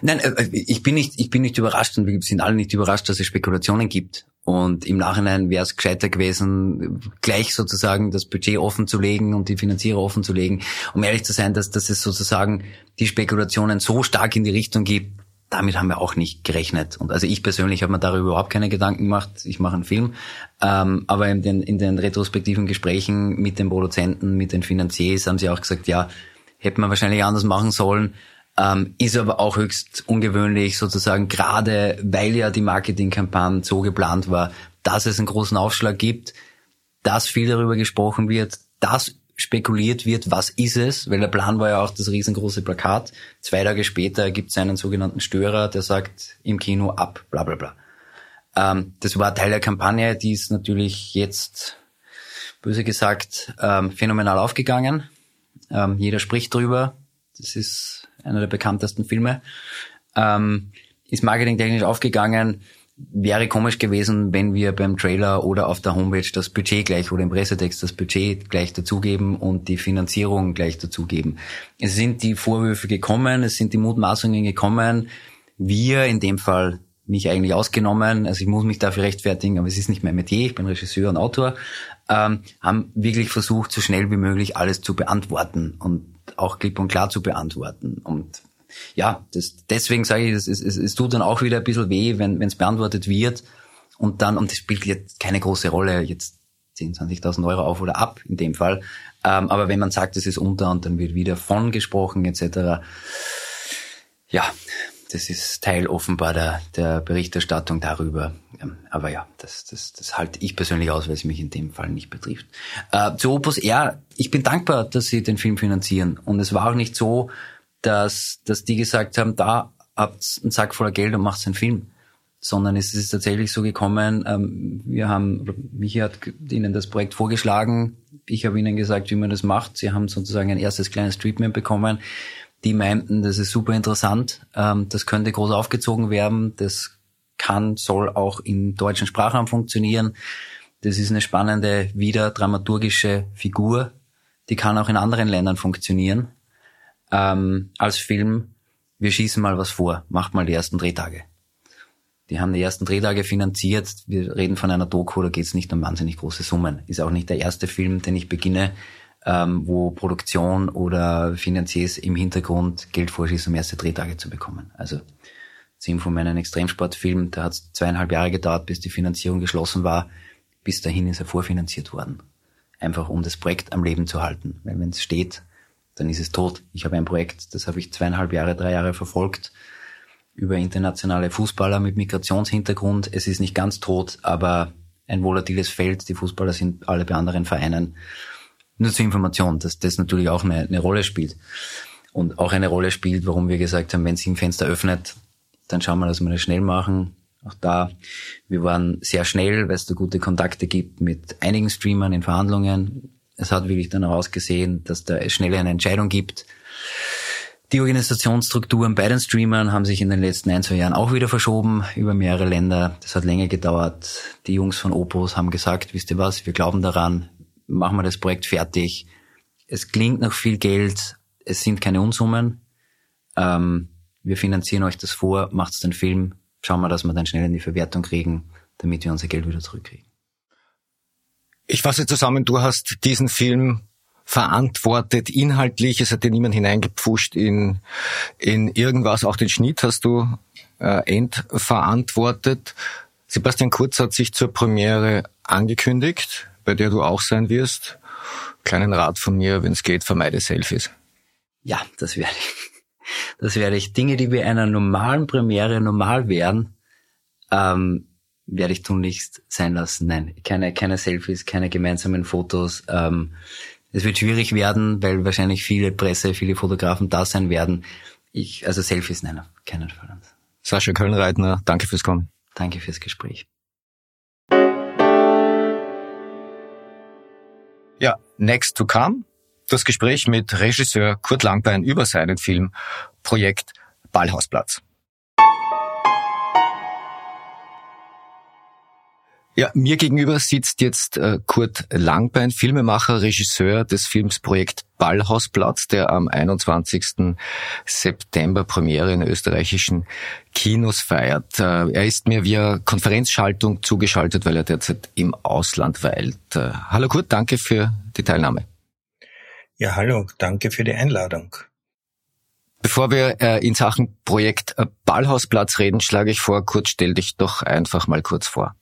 Nein, äh, ich bin nicht, ich bin nicht überrascht und wir sind alle nicht überrascht, dass es Spekulationen gibt. Und im Nachhinein wäre es gescheiter gewesen, gleich sozusagen das Budget offen zu legen und die Finanzierer offen zu legen, um ehrlich zu sein, dass, dass es sozusagen die Spekulationen so stark in die Richtung gibt, damit haben wir auch nicht gerechnet. Und also ich persönlich habe mir darüber überhaupt keine Gedanken gemacht. Ich mache einen Film. Ähm, aber in den, in den retrospektiven Gesprächen mit den Produzenten, mit den Finanziers haben sie auch gesagt, ja, hätte man wahrscheinlich anders machen sollen. Ähm, ist aber auch höchst ungewöhnlich, sozusagen, gerade weil ja die Marketingkampagne so geplant war, dass es einen großen Aufschlag gibt, dass viel darüber gesprochen wird, dass spekuliert wird, was ist es, weil der Plan war ja auch das riesengroße Plakat. Zwei Tage später gibt es einen sogenannten Störer, der sagt im Kino ab, bla bla bla. Ähm, das war Teil der Kampagne, die ist natürlich jetzt, böse gesagt, ähm, phänomenal aufgegangen. Ähm, jeder spricht drüber. Das ist einer der bekanntesten Filme. Ähm, ist marketingtechnisch aufgegangen wäre komisch gewesen, wenn wir beim Trailer oder auf der Homepage das Budget gleich oder im Pressetext das Budget gleich dazugeben und die Finanzierung gleich dazugeben. Es sind die Vorwürfe gekommen, es sind die Mutmaßungen gekommen. Wir, in dem Fall mich eigentlich ausgenommen, also ich muss mich dafür rechtfertigen, aber es ist nicht mein Metier, ich bin Regisseur und Autor, ähm, haben wirklich versucht, so schnell wie möglich alles zu beantworten und auch klipp und klar zu beantworten. Und ja, das, deswegen sage ich, es, es, es tut dann auch wieder ein bisschen weh, wenn es beantwortet wird und dann, und das spielt jetzt keine große Rolle, jetzt 10, 20.000 Euro auf oder ab in dem Fall. Ähm, aber wenn man sagt, es ist unter und dann wird wieder von gesprochen etc., ja, das ist Teil offenbar der, der Berichterstattung darüber. Ähm, aber ja, das, das, das halte ich persönlich aus, weil es mich in dem Fall nicht betrifft. Äh, zu Opus R, ich bin dankbar, dass sie den Film finanzieren. Und es war auch nicht so, dass, dass die gesagt haben, da habt einen Sack voller Geld und macht einen Film. Sondern es ist tatsächlich so gekommen, ähm, wir haben, Michi hat ihnen das Projekt vorgeschlagen, ich habe ihnen gesagt, wie man das macht. Sie haben sozusagen ein erstes kleines Treatment bekommen. Die meinten, das ist super interessant, ähm, das könnte groß aufgezogen werden, das kann, soll auch im deutschen Sprachraum funktionieren. Das ist eine spannende, wieder dramaturgische Figur, die kann auch in anderen Ländern funktionieren ähm, als Film, wir schießen mal was vor, macht mal die ersten Drehtage. Die haben die ersten Drehtage finanziert. Wir reden von einer Doku, da geht es nicht um wahnsinnig große Summen. Ist auch nicht der erste Film, den ich beginne, ähm, wo Produktion oder Finanziers im Hintergrund Geld vorschießen, um erste Drehtage zu bekommen. Also Zehn von meinen Extremsportfilm, da hat es zweieinhalb Jahre gedauert, bis die Finanzierung geschlossen war. Bis dahin ist er vorfinanziert worden. Einfach um das Projekt am Leben zu halten. Weil wenn es steht, dann ist es tot. Ich habe ein Projekt, das habe ich zweieinhalb Jahre, drei Jahre verfolgt, über internationale Fußballer mit Migrationshintergrund. Es ist nicht ganz tot, aber ein volatiles Feld. Die Fußballer sind alle bei anderen Vereinen. Nur zur Information, dass das natürlich auch eine, eine Rolle spielt. Und auch eine Rolle spielt, warum wir gesagt haben, wenn sich ein Fenster öffnet, dann schauen wir, dass wir das schnell machen. Auch da, wir waren sehr schnell, weil es da gute Kontakte gibt mit einigen Streamern in Verhandlungen es hat wirklich dann ausgesehen, dass da schnell eine Entscheidung gibt. Die Organisationsstrukturen bei den Streamern haben sich in den letzten ein, zwei Jahren auch wieder verschoben über mehrere Länder. Das hat länger gedauert. Die Jungs von Opus haben gesagt, wisst ihr was, wir glauben daran, machen wir das Projekt fertig. Es klingt nach viel Geld, es sind keine Unsummen. Ähm, wir finanzieren euch das vor, macht den Film, schauen wir, dass wir dann schnell in die Verwertung kriegen, damit wir unser Geld wieder zurückkriegen. Ich fasse zusammen, du hast diesen Film verantwortet inhaltlich, es hat dir niemand hineingepfuscht in, in irgendwas, auch den Schnitt hast du äh, entverantwortet. Sebastian Kurz hat sich zur Premiere angekündigt, bei der du auch sein wirst. Kleinen Rat von mir, wenn es geht, vermeide Selfies. Ja, das werde ich. Das werde ich. Dinge, die bei einer normalen Premiere normal wären, ähm, werde ich tunlichst sein lassen. Nein, keine, keine Selfies, keine gemeinsamen Fotos. Ähm, Es wird schwierig werden, weil wahrscheinlich viele Presse, viele Fotografen da sein werden. Ich, also Selfies, nein, auf keinen Fall. Sascha Kölnreitner, danke fürs Kommen. Danke fürs Gespräch. Ja, next to come. Das Gespräch mit Regisseur Kurt Langbein über seinen Film Projekt Ballhausplatz. Ja, mir gegenüber sitzt jetzt äh, Kurt Langbein, Filmemacher, Regisseur des Films Projekt Ballhausplatz, der am 21. September Premiere in österreichischen Kinos feiert. Äh, er ist mir via Konferenzschaltung zugeschaltet, weil er derzeit im Ausland weilt. Äh, hallo Kurt, danke für die Teilnahme. Ja, hallo, danke für die Einladung. Bevor wir äh, in Sachen Projekt Ballhausplatz reden, schlage ich vor, Kurt, stell dich doch einfach mal kurz vor.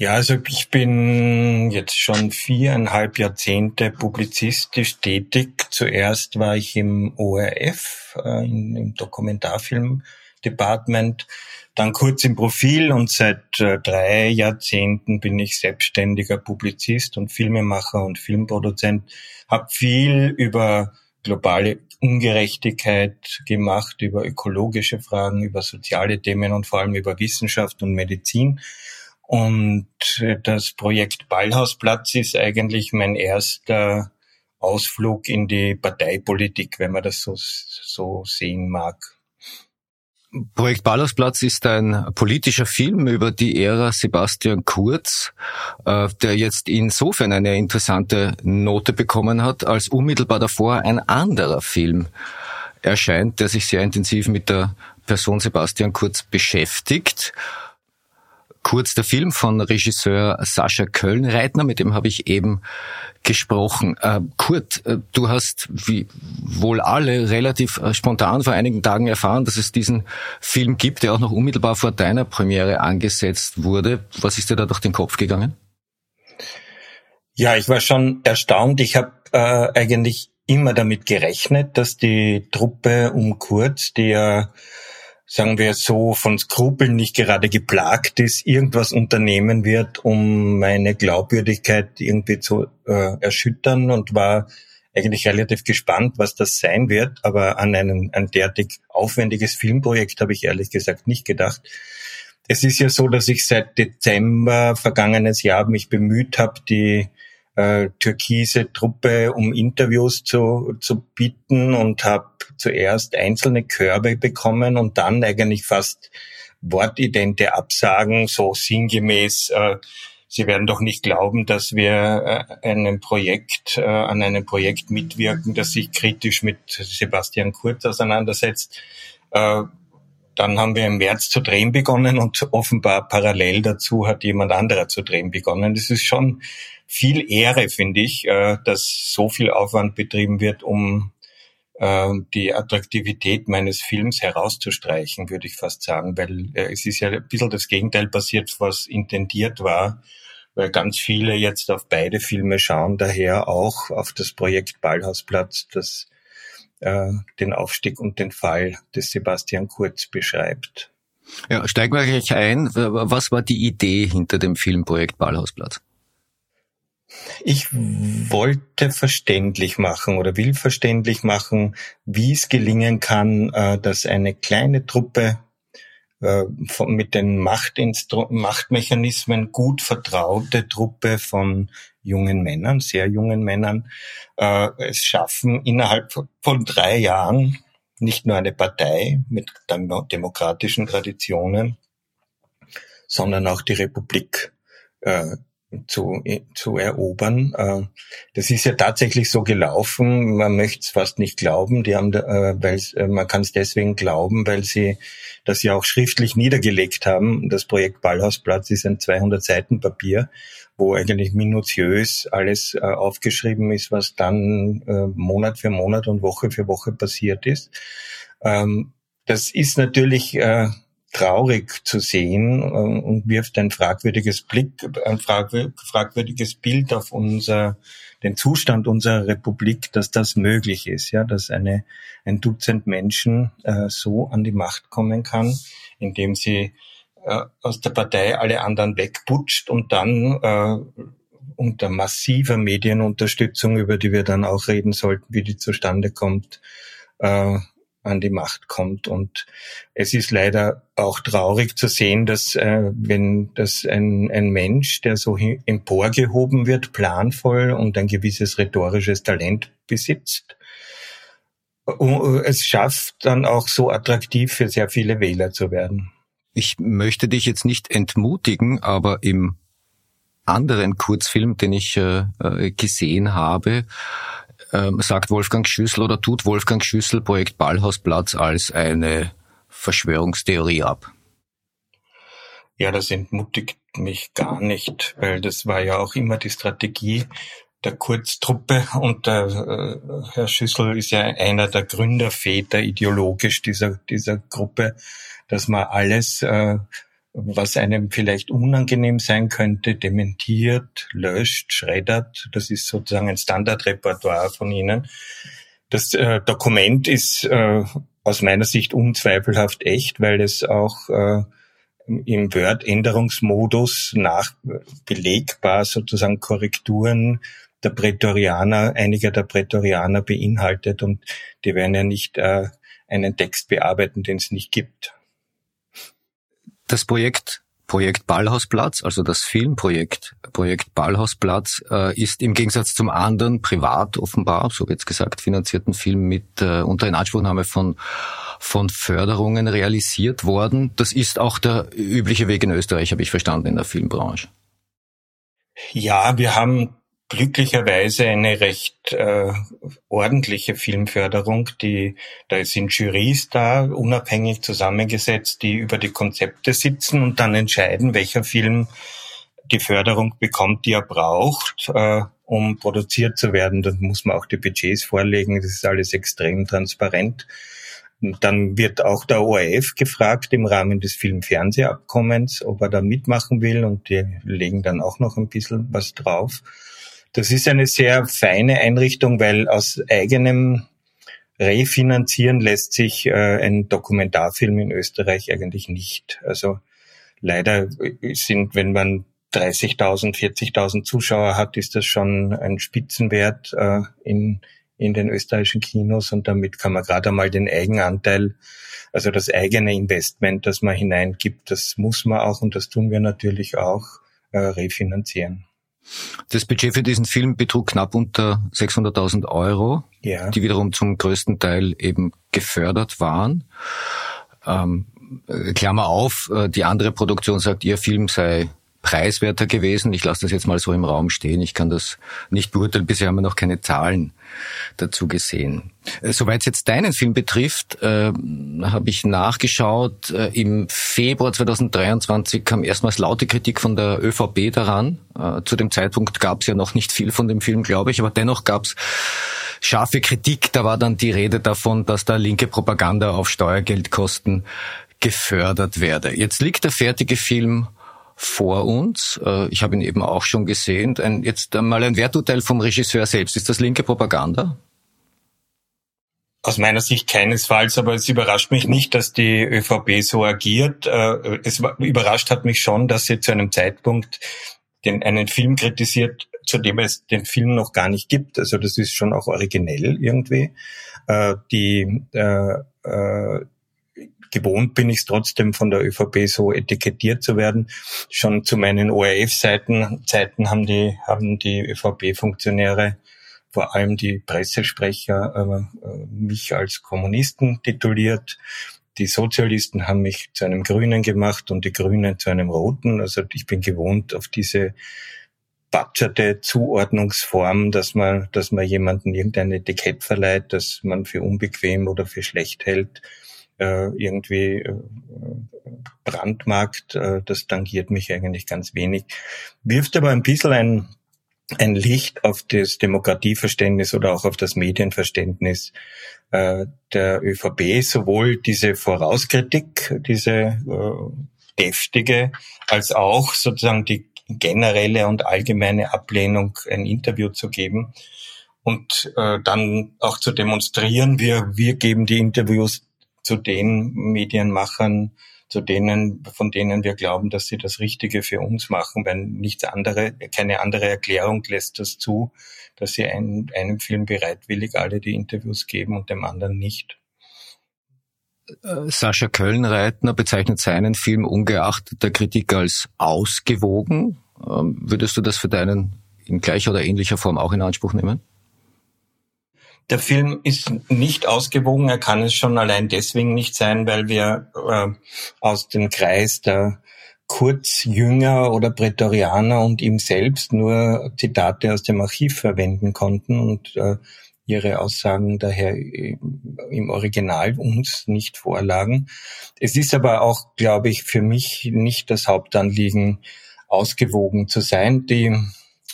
Ja, also ich bin jetzt schon viereinhalb Jahrzehnte publizistisch tätig. Zuerst war ich im ORF, äh, im Dokumentarfilm-Department, dann kurz im Profil und seit äh, drei Jahrzehnten bin ich selbstständiger Publizist und Filmemacher und Filmproduzent. Hab viel über globale Ungerechtigkeit gemacht, über ökologische Fragen, über soziale Themen und vor allem über Wissenschaft und Medizin und äh, das Projekt Ballhausplatz ist eigentlich mein erster Ausflug in die Parteipolitik, wenn man das so, so sehen mag. Projekt Ballhausplatz ist ein politischer Film über die Ära Sebastian Kurz, äh, der jetzt insofern eine interessante Note bekommen hat, als unmittelbar davor ein anderer Film erscheint, der sich sehr intensiv mit der Person Sebastian Kurz beschäftigt kurz der Film von Regisseur Sascha Kölnreitner, mit dem habe ich eben gesprochen. Äh, Kurt, äh, du hast wie wohl alle relativ äh, spontan vor einigen Tagen erfahren, dass es diesen Film gibt, der auch noch unmittelbar vor deiner Premiere angesetzt wurde. Was ist dir da durch den Kopf gegangen? Ja, ich war schon erstaunt. Ich habe äh, eigentlich immer damit gerechnet, dass die Truppe um Kurz, die ja sagen wir so, von Skrupeln nicht gerade geplagt ist, irgendwas unternehmen wird, um meine Glaubwürdigkeit irgendwie zu äh, erschüttern und war eigentlich relativ gespannt, was das sein wird. Aber an ein, ein derartig aufwendiges Filmprojekt habe ich ehrlich gesagt nicht gedacht. Es ist ja so, dass ich seit Dezember vergangenes Jahr mich bemüht habe, die äh, türkise Truppe um Interviews zu, zu bitten und habe zuerst einzelne Körbe bekommen und dann eigentlich fast wortidente Absagen, so sinngemäß, äh, Sie werden doch nicht glauben, dass wir äh, einem Projekt, äh, an einem Projekt mitwirken, das sich kritisch mit Sebastian Kurz auseinandersetzt. Dann haben wir im März zu drehen begonnen und offenbar parallel dazu hat jemand anderer zu drehen begonnen. Das ist schon viel Ehre, finde ich, dass so viel Aufwand betrieben wird, um äh, die Attraktivität meines Films herauszustreichen, würde ich fast sagen, weil äh, es ist ja ein bisschen das Gegenteil passiert, was intendiert war, weil ganz viele jetzt auf beide Filme schauen, daher auch auf das Projekt Ballhausplatz, das äh, den Aufstieg und den Fall des Sebastian Kurz beschreibt. Ja, steigen wir gleich ein. Was war die Idee hinter dem Filmprojekt Ballhausplatz? Ich wollte verständlich machen oder will verständlich machen, wie es gelingen kann, äh, dass eine kleine Truppe äh, mit den Machtmechanismen gut vertraute Truppe von jungen Männern, sehr jungen Männern, äh, es schaffen, innerhalb von drei Jahren nicht nur eine Partei mit demokratischen Traditionen, sondern auch die Republik zu, zu erobern. Äh, das ist ja tatsächlich so gelaufen. Man möchte es fast nicht glauben. Die haben, äh, weil äh, man kann es deswegen glauben, weil sie das ja auch schriftlich niedergelegt haben. Das Projekt Ballhausplatz ist ein 200 Seiten Papier, wo eigentlich minutiös alles aufgeschrieben ist, was dann Monat für Monat und Woche für Woche passiert ist. Ähm, das ist natürlich traurig zu sehen äh, und wirft ein fragwürdiges Blick, ein fragwürdiges Bild auf unser, den Zustand unserer Republik, dass das möglich ist, ja, dass eine, ein Dutzend Menschen äh, so an die Macht kommen kann, indem sie äh, aus der Partei alle anderen wegputscht und dann äh, unter massiver Medienunterstützung, über die wir dann auch reden sollten, wie die zustande kommt, äh, an die Macht kommt. Und es ist leider auch traurig zu sehen, dass äh, wenn das ein, ein Mensch, der so emporgehoben wird, planvoll und ein gewisses rhetorisches Talent besitzt, es schafft dann auch so attraktiv für sehr viele Wähler zu werden. Ich möchte dich jetzt nicht entmutigen, aber im anderen Kurzfilm, den ich äh, äh gesehen habe, äh, sagt Wolfgang Schüssel oder tut Wolfgang Schüssel Projekt Ballhausplatz als eine Verschwörungstheorie ab. Ja, das entmutigt mich gar nicht, weil das war ja auch immer die Strategie der Kurztruppe und der, äh, Herr Schüssel ist ja einer der Gründerväter ideologisch dieser, dieser Gruppe, dass man alles, äh, was einem vielleicht unangenehm sein könnte, dementiert, löscht, schreddert. Das ist sozusagen ein Standardrepertoire von Ihnen. Das äh, Dokument ist äh, aus meiner Sicht unzweifelhaft echt, weil es auch äh, im Word-Änderungsmodus nach belegbar sozusagen Korrekturen der Prätorianer, einiger der Prätorianer beinhaltet und die werden ja nicht äh, einen Text bearbeiten, den es nicht gibt. Das Projekt Projekt Ballhausplatz, also das Filmprojekt Projekt Ballhausplatz, äh, ist im Gegensatz zum anderen privat offenbar, so wird's gesagt, finanzierten Film mit äh, unter Inanspruchnahme von von Förderungen realisiert worden. Das ist auch der übliche Weg in Österreich, habe ich verstanden, in der Filmbranche. Ja, wir haben glücklicherweise eine recht äh, ordentliche Filmförderung. Die, da sind Jurys da, unabhängig zusammengesetzt, die über die Konzepte sitzen und dann entscheiden, welcher Film die Förderung bekommt, die er braucht, äh, um produziert zu werden. Dann muss man auch die Budgets vorlegen. Das ist alles extrem transparent. Und dann wird auch der ORF gefragt im Rahmen des Film-Fernsehabkommens, ob er da mitmachen will und die legen dann auch noch ein bisschen was drauf. Das ist eine sehr feine Einrichtung, weil aus eigenem Refinanzieren lässt sich äh, ein Dokumentarfilm in Österreich eigentlich nicht. Also leider sind, wenn man 30.000, 40.000 Zuschauer hat, ist das schon ein Spitzenwert äh, in, in den österreichischen Kinos und damit kann man gerade einmal den Eigenanteil, also das eigene Investment, das man hineingibt, das muss man auch und das tun wir natürlich auch äh, refinanzieren. Das Budget für diesen Film betrug knapp unter 600.000 Euro, ja. die wiederum zum größten Teil eben gefördert waren. Ähm, Klammer auf, äh, die andere Produktion sagt, ihr Film sei preiswerter gewesen. Ich lasse das jetzt mal so im Raum stehen. Ich kann das nicht beurteilen. Bisher haben wir noch keine Zahlen dazu gesehen. Äh, soweit es jetzt deinen Film betrifft, äh, habe ich nachgeschaut. Äh, Im Februar 2023 kam erstmals laute Kritik von der ÖVP daran. Äh, zu dem Zeitpunkt gab es ja noch nicht viel von dem Film, glaube ich, aber dennoch gab es scharfe Kritik. Da war dann die Rede davon, dass da linke Propaganda auf Steuergeldkosten gefördert werde. Jetzt liegt der fertige Film vor uns. Äh, ich habe ihn eben auch schon gesehen. Ein, jetzt mal ein Werturteil vom Regisseur selbst. Ist das linke Propaganda? Aus meiner Sicht keinesfalls, aber es überrascht mich nicht, dass die ÖVP so agiert. Äh, es überrascht hat mich schon, dass sie zu einem Zeitpunkt den, einen Film kritisiert, zu dem es den Film noch gar nicht gibt. Also das ist schon auch originell irgendwie. Äh, die gewohnt bin ich es trotzdem von der ÖVP so etikettiert zu werden. Schon zu meinen ORF-Zeiten Zeiten haben die, haben die ÖVP-Funktionäre, vor allem die Pressesprecher, äh, mich als Kommunisten tituliert. Die Sozialisten haben mich zu einem Grünen gemacht und die Grünen zu einem Roten. Also ich bin gewohnt auf diese batscherte Zuordnungsform, dass man, dass man jemanden irgendein Etikett verleiht, das man für unbequem oder für schlecht hält äh, irgendwie äh, brandmarkt, äh, das tangiert mich eigentlich ganz wenig. Wirft aber ein bisschen ein, ein Licht auf das Demokratieverständnis oder auch auf das Medienverständnis äh, der ÖVP, sowohl diese Vorauskritik, diese äh, deftige, als auch sozusagen die generelle und allgemeine Ablehnung, ein Interview zu geben und äh, dann auch zu demonstrieren. Wir, wir geben die Interviews zu den Medienmachern, zu denen, von denen wir glauben, dass sie das Richtige für uns machen, weil nichts andere, keine andere Erklärung lässt das zu, dass sie einem, einem Film bereitwillig alle die Interviews geben und dem anderen nicht. Äh, Sascha Kölnreitner bezeichnet seinen Film ungeachtet der Kritik als ausgewogen. Ähm, würdest du das für deinen in gleicher oder ähnlicher Form auch in Anspruch nehmen? Der Film ist nicht ausgewogen. Er kann es schon allein deswegen nicht sein, weil wir äh, aus dem Kreis der Kurzjünger oder Prätorianer und ihm selbst nur Zitate aus dem Archiv verwenden konnten und äh, ihre Aussagen daher im Original uns nicht vorlagen. Es ist aber auch, glaube ich, für mich nicht das Hauptanliegen, ausgewogen zu sein. Die,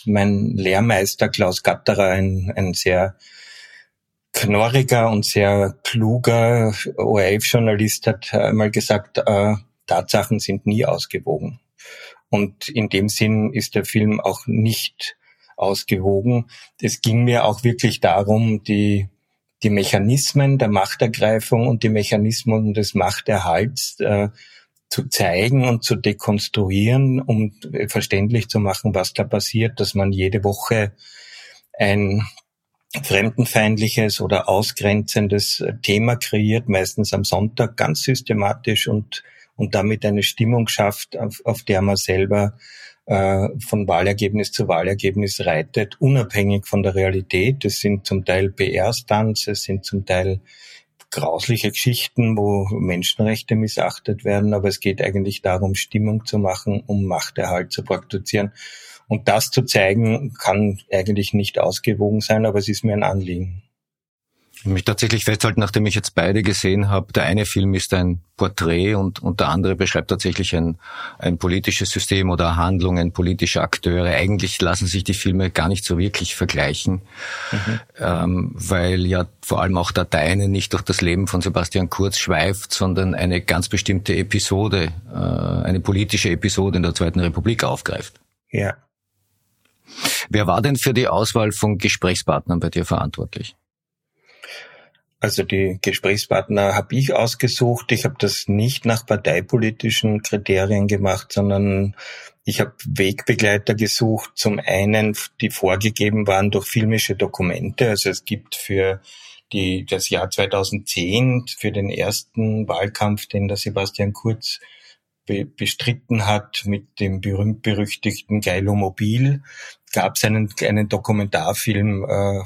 mein Lehrmeister Klaus Gatterer, ein, ein sehr knorriger und sehr kluger ORF-Journalist hat einmal gesagt, äh, Tatsachen sind nie ausgewogen. Und in dem Sinn ist der Film auch nicht ausgewogen. Es ging mir auch wirklich darum, die, die Mechanismen der Machtergreifung und die Mechanismen des Machterhalts äh, zu zeigen und zu dekonstruieren, um verständlich zu machen, was da passiert, dass man jede Woche ein fremdenfeindliches oder ausgrenzendes Thema kreiert, meistens am Sonntag ganz systematisch und, und damit eine Stimmung schafft, auf, auf der man selber äh, von Wahlergebnis zu Wahlergebnis reitet, unabhängig von der Realität. Es sind zum Teil PR-Stunts, es sind zum Teil grausliche Geschichten, wo Menschenrechte missachtet werden, aber es geht eigentlich darum, Stimmung zu machen, um Machterhalt zu praktizieren. Und das zu zeigen, kann eigentlich nicht ausgewogen sein, aber es ist mir ein Anliegen. Ich mich tatsächlich festhalten, nachdem ich jetzt beide gesehen habe, der eine Film ist ein Porträt und, und der andere beschreibt tatsächlich ein, ein politisches System oder Handlungen politischer Akteure. Eigentlich lassen sich die Filme gar nicht so wirklich vergleichen, mhm. ähm, weil ja vor allem auch der Deine nicht durch das Leben von Sebastian Kurz schweift, sondern eine ganz bestimmte Episode, äh, eine politische Episode in der Zweiten Republik aufgreift. Ja. Wer war denn für die Auswahl von Gesprächspartnern bei dir verantwortlich? Also die Gesprächspartner habe ich ausgesucht. Ich habe das nicht nach parteipolitischen Kriterien gemacht, sondern ich habe Wegbegleiter gesucht. Zum einen, die vorgegeben waren durch filmische Dokumente. Also es gibt für die, das Jahr 2010, für den ersten Wahlkampf, den der Sebastian Kurz be bestritten hat mit dem berühmt-berüchtigten Geilomobil, gab es einen, einen Dokumentarfilm, äh,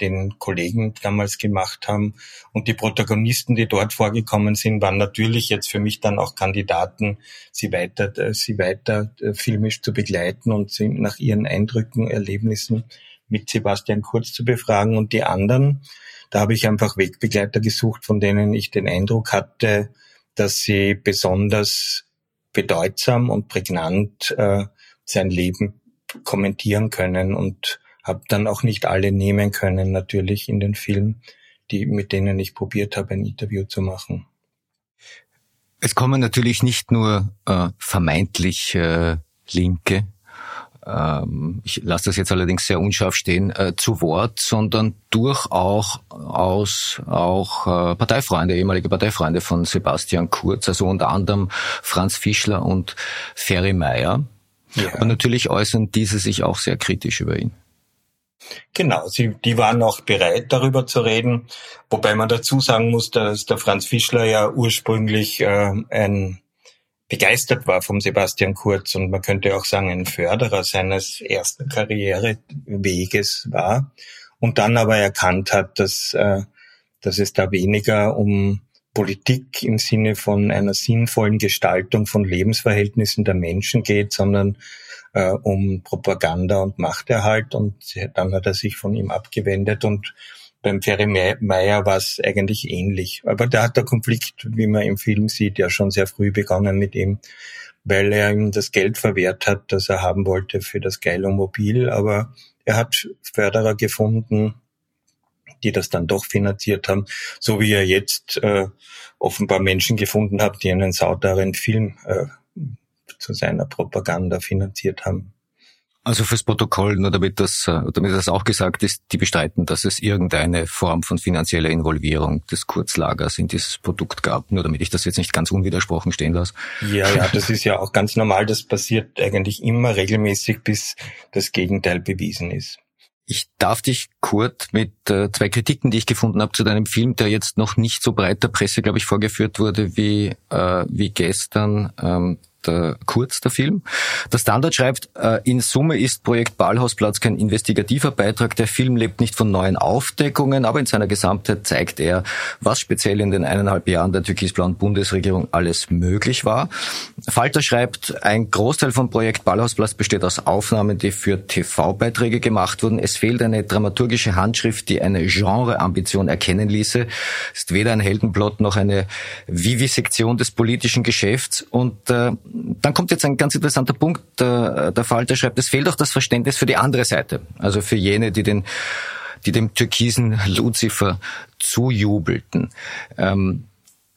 den Kollegen damals gemacht haben. Und die Protagonisten, die dort vorgekommen sind, waren natürlich jetzt für mich dann auch Kandidaten, sie weiter, äh, sie weiter äh, filmisch zu begleiten und sie nach ihren Eindrücken, Erlebnissen mit Sebastian Kurz zu befragen. Und die anderen, da habe ich einfach Wegbegleiter gesucht, von denen ich den Eindruck hatte, dass sie besonders bedeutsam und prägnant äh, sein Leben kommentieren können und habe dann auch nicht alle nehmen können, natürlich in den Film, die, mit denen ich probiert habe, ein Interview zu machen. Es kommen natürlich nicht nur äh, vermeintlich äh, Linke, ich lasse das jetzt allerdings sehr unscharf stehen, äh, zu Wort, sondern durchaus aus, auch äh, Parteifreunde, ehemalige Parteifreunde von Sebastian Kurz, also unter anderem Franz Fischler und Ferry Meyer. Ja. Aber natürlich äußern diese sich auch sehr kritisch über ihn. Genau, sie, die waren auch bereit, darüber zu reden, wobei man dazu sagen muss, dass der Franz Fischler ja ursprünglich äh, ein begeistert war vom Sebastian Kurz und man könnte auch sagen, ein Förderer seines ersten Karriereweges war und dann aber erkannt hat, dass, äh, dass es da weniger um Politik im Sinne von einer sinnvollen Gestaltung von Lebensverhältnissen der Menschen geht, sondern äh, um Propaganda und Machterhalt. Und dann hat er sich von ihm abgewendet und beim Ferry Meyer war es eigentlich ähnlich. Aber da hat der Konflikt, wie man im Film sieht, ja schon sehr früh begonnen mit ihm, weil er ihm das Geld verwehrt hat, das er haben wollte für das Geilo-Mobil. Aber er hat Förderer gefunden, die das dann doch finanziert haben, so wie er jetzt äh, offenbar Menschen gefunden hat, die einen sauteren Film äh, zu seiner Propaganda finanziert haben. Also fürs Protokoll, nur damit das, äh, damit das auch gesagt ist, die bestreiten, dass es irgendeine Form von finanzieller Involvierung des Kurzlagers in dieses Produkt gab, nur damit ich das jetzt nicht ganz unwidersprochen stehen lasse. Ja, ja, das ist ja auch ganz normal. Das passiert eigentlich immer regelmäßig, bis das Gegenteil bewiesen ist. Ich darf dich, Kurt, mit äh, zwei Kritiken, die ich gefunden habe zu deinem Film, der jetzt noch nicht so breit der Presse, glaube ich, vorgeführt wurde wie, äh, wie gestern, ähm, der Kurz, der Film. Der Standard schreibt, äh, in Summe ist Projekt Ballhausplatz kein investigativer Beitrag. Der Film lebt nicht von neuen Aufdeckungen, aber in seiner Gesamtheit zeigt er, was speziell in den eineinhalb Jahren der türkisblauen Bundesregierung alles möglich war. Falter schreibt, ein Großteil von Projekt Ballhausplatz besteht aus Aufnahmen, die für TV-Beiträge gemacht wurden. Es fehlt eine dramaturgische Handschrift, die eine Genreambition erkennen ließe. Es ist weder ein Heldenplot noch eine Vivisektion des politischen Geschäfts und äh, dann kommt jetzt ein ganz interessanter Punkt. Der, der Falter schreibt, es fehlt auch das Verständnis für die andere Seite. Also für jene, die den, die dem türkisen Luzifer zujubelten. Ähm,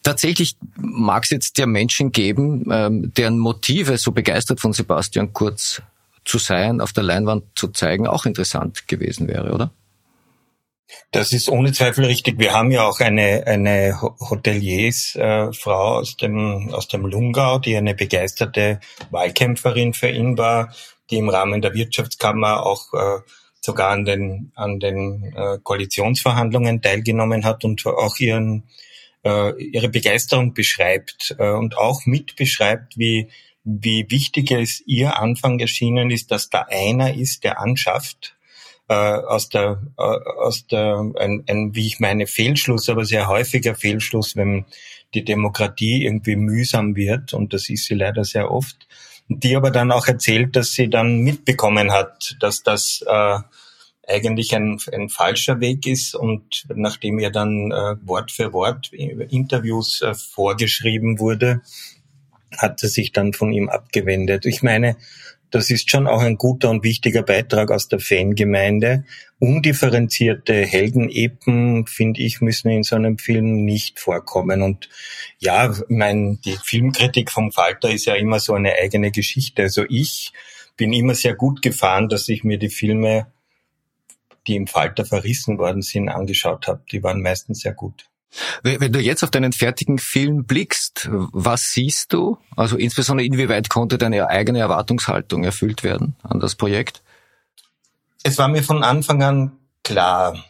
tatsächlich mag es jetzt ja Menschen geben, ähm, deren Motive so begeistert von Sebastian Kurz zu sein, auf der Leinwand zu zeigen, auch interessant gewesen wäre, oder? Das ist ohne Zweifel richtig. Wir haben ja auch eine, eine Hoteliersfrau äh, aus dem, aus dem Lungau, die eine begeisterte Wahlkämpferin für ihn war, die im Rahmen der Wirtschaftskammer auch äh, sogar an den, an den äh, Koalitionsverhandlungen teilgenommen hat und auch ihren, äh, ihre Begeisterung beschreibt äh, und auch mit beschreibt, wie, wie wichtig es ihr Anfang erschienen ist, dass da einer ist, der anschafft äh, aus der, äh, aus der ein, ein, wie ich meine, Fehlschluss, aber sehr häufiger Fehlschluss, wenn die Demokratie irgendwie mühsam wird, und das ist sie leider sehr oft, die aber dann auch erzählt, dass sie dann mitbekommen hat, dass das äh, eigentlich ein, ein falscher Weg ist. Und nachdem ihr dann äh, Wort für Wort Interviews äh, vorgeschrieben wurde, hat sie sich dann von ihm abgewendet. Ich meine, das ist schon auch ein guter und wichtiger Beitrag aus der Fangemeinde. Undifferenzierte Heldenepen, finde ich, müssen in so einem Film nicht vorkommen. Und ja, mein, die Filmkritik vom Falter ist ja immer so eine eigene Geschichte. Also ich bin immer sehr gut gefahren, dass ich mir die Filme, die im Falter verrissen worden sind, angeschaut habe. Die waren meistens sehr gut. Wenn du jetzt auf deinen fertigen Film blickst, was siehst du? Also insbesondere inwieweit konnte deine eigene Erwartungshaltung erfüllt werden an das Projekt? Es war mir von Anfang an klar,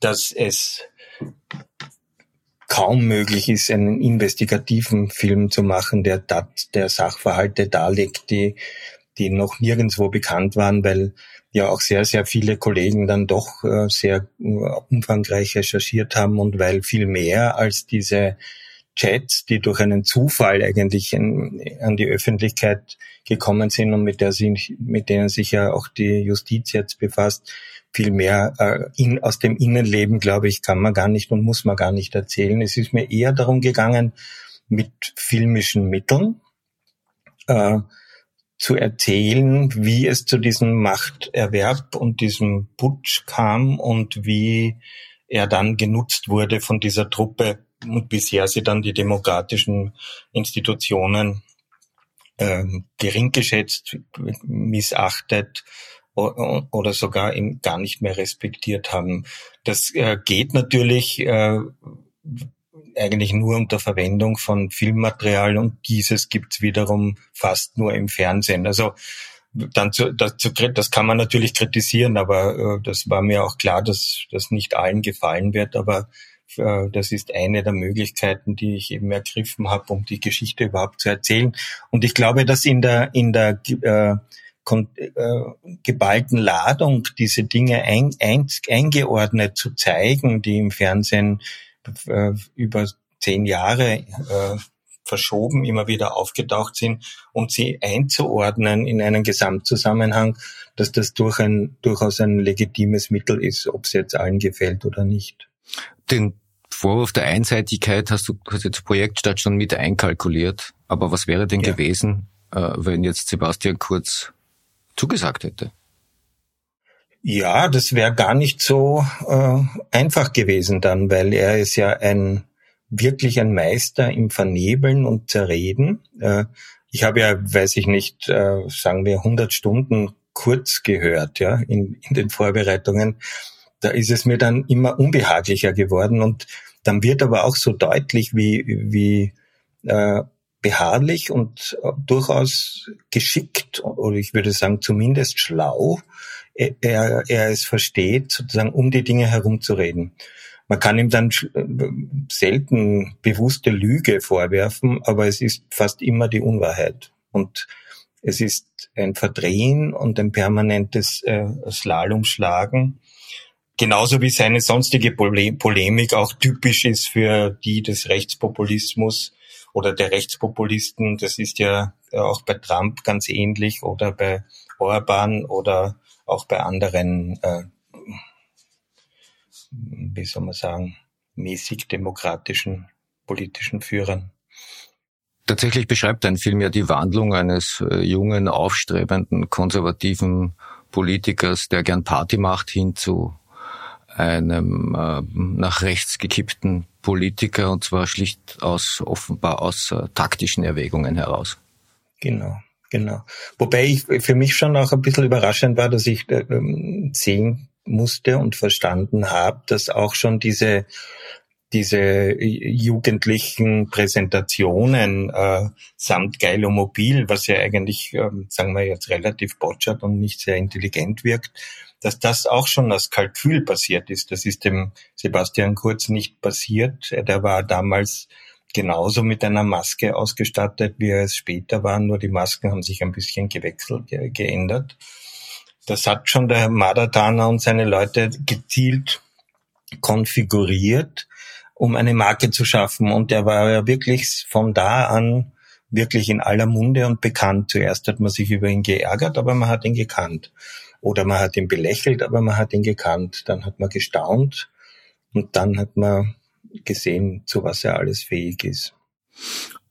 dass es kaum möglich ist, einen investigativen Film zu machen, der, der Sachverhalte darlegt, die, die noch nirgendwo bekannt waren, weil ja auch sehr, sehr viele Kollegen dann doch äh, sehr äh, umfangreich recherchiert haben und weil viel mehr als diese Chats, die durch einen Zufall eigentlich in, an die Öffentlichkeit gekommen sind und mit, der sie, mit denen sich ja auch die Justiz jetzt befasst, viel mehr äh, in, aus dem Innenleben, glaube ich, kann man gar nicht und muss man gar nicht erzählen. Es ist mir eher darum gegangen, mit filmischen Mitteln äh, zu erzählen, wie es zu diesem Machterwerb und diesem Putsch kam und wie er dann genutzt wurde von dieser Truppe und bisher sie dann die demokratischen Institutionen äh, gering geschätzt, missachtet oder sogar gar nicht mehr respektiert haben. Das äh, geht natürlich äh, eigentlich nur unter Verwendung von Filmmaterial und dieses gibt's wiederum fast nur im Fernsehen. Also dann zu, das, zu, das kann man natürlich kritisieren, aber äh, das war mir auch klar, dass das nicht allen gefallen wird. Aber äh, das ist eine der Möglichkeiten, die ich eben ergriffen habe, um die Geschichte überhaupt zu erzählen. Und ich glaube, dass in der in der äh, äh, geballten Ladung diese Dinge ein, ein, eingeordnet zu zeigen, die im Fernsehen äh, über zehn Jahre äh, verschoben, immer wieder aufgetaucht sind und sie einzuordnen in einen Gesamtzusammenhang, dass das durch ein, durchaus ein legitimes Mittel ist, ob es jetzt allen gefällt oder nicht. Den Vorwurf der Einseitigkeit hast du quasi zur Projektstart schon mit einkalkuliert. Aber was wäre denn ja. gewesen, äh, wenn jetzt Sebastian Kurz zugesagt hätte? Ja, das wäre gar nicht so äh, einfach gewesen dann, weil er ist ja ein wirklich ein Meister im Vernebeln und Zerreden. Äh, ich habe ja, weiß ich nicht, äh, sagen wir 100 Stunden Kurz gehört, ja, in, in den Vorbereitungen. Da ist es mir dann immer unbehaglicher geworden und dann wird aber auch so deutlich, wie, wie äh, beharrlich und durchaus geschickt oder ich würde sagen zumindest schlau er, er es versteht, sozusagen um die Dinge herumzureden. Man kann ihm dann selten bewusste Lüge vorwerfen, aber es ist fast immer die Unwahrheit. Und es ist ein Verdrehen und ein permanentes äh, Slalomschlagen. Genauso wie seine sonstige Polemik auch typisch ist für die des Rechtspopulismus oder der Rechtspopulisten. Das ist ja auch bei Trump ganz ähnlich oder bei Orban oder auch bei anderen, äh, wie soll man sagen, mäßig demokratischen politischen Führern. Tatsächlich beschreibt ein Film ja die Wandlung eines äh, jungen, aufstrebenden, konservativen Politikers, der gern Party macht, hin zu einem äh, nach rechts gekippten Politiker und zwar schlicht aus offenbar aus äh, taktischen Erwägungen heraus. Genau. Genau. Wobei ich für mich schon auch ein bisschen überraschend war, dass ich äh, sehen musste und verstanden habe, dass auch schon diese diese jugendlichen Präsentationen äh, samt Geilo Mobil, was ja eigentlich, äh, sagen wir jetzt, relativ botschert und nicht sehr intelligent wirkt, dass das auch schon als Kalkül passiert ist. Das ist dem Sebastian Kurz nicht passiert. Der war damals genauso mit einer Maske ausgestattet, wie er es später war, nur die Masken haben sich ein bisschen gewechselt, ge geändert. Das hat schon der Madatana und seine Leute gezielt konfiguriert, um eine Marke zu schaffen. Und er war ja wirklich von da an wirklich in aller Munde und bekannt. Zuerst hat man sich über ihn geärgert, aber man hat ihn gekannt. Oder man hat ihn belächelt, aber man hat ihn gekannt. Dann hat man gestaunt und dann hat man gesehen, zu was er alles fähig ist.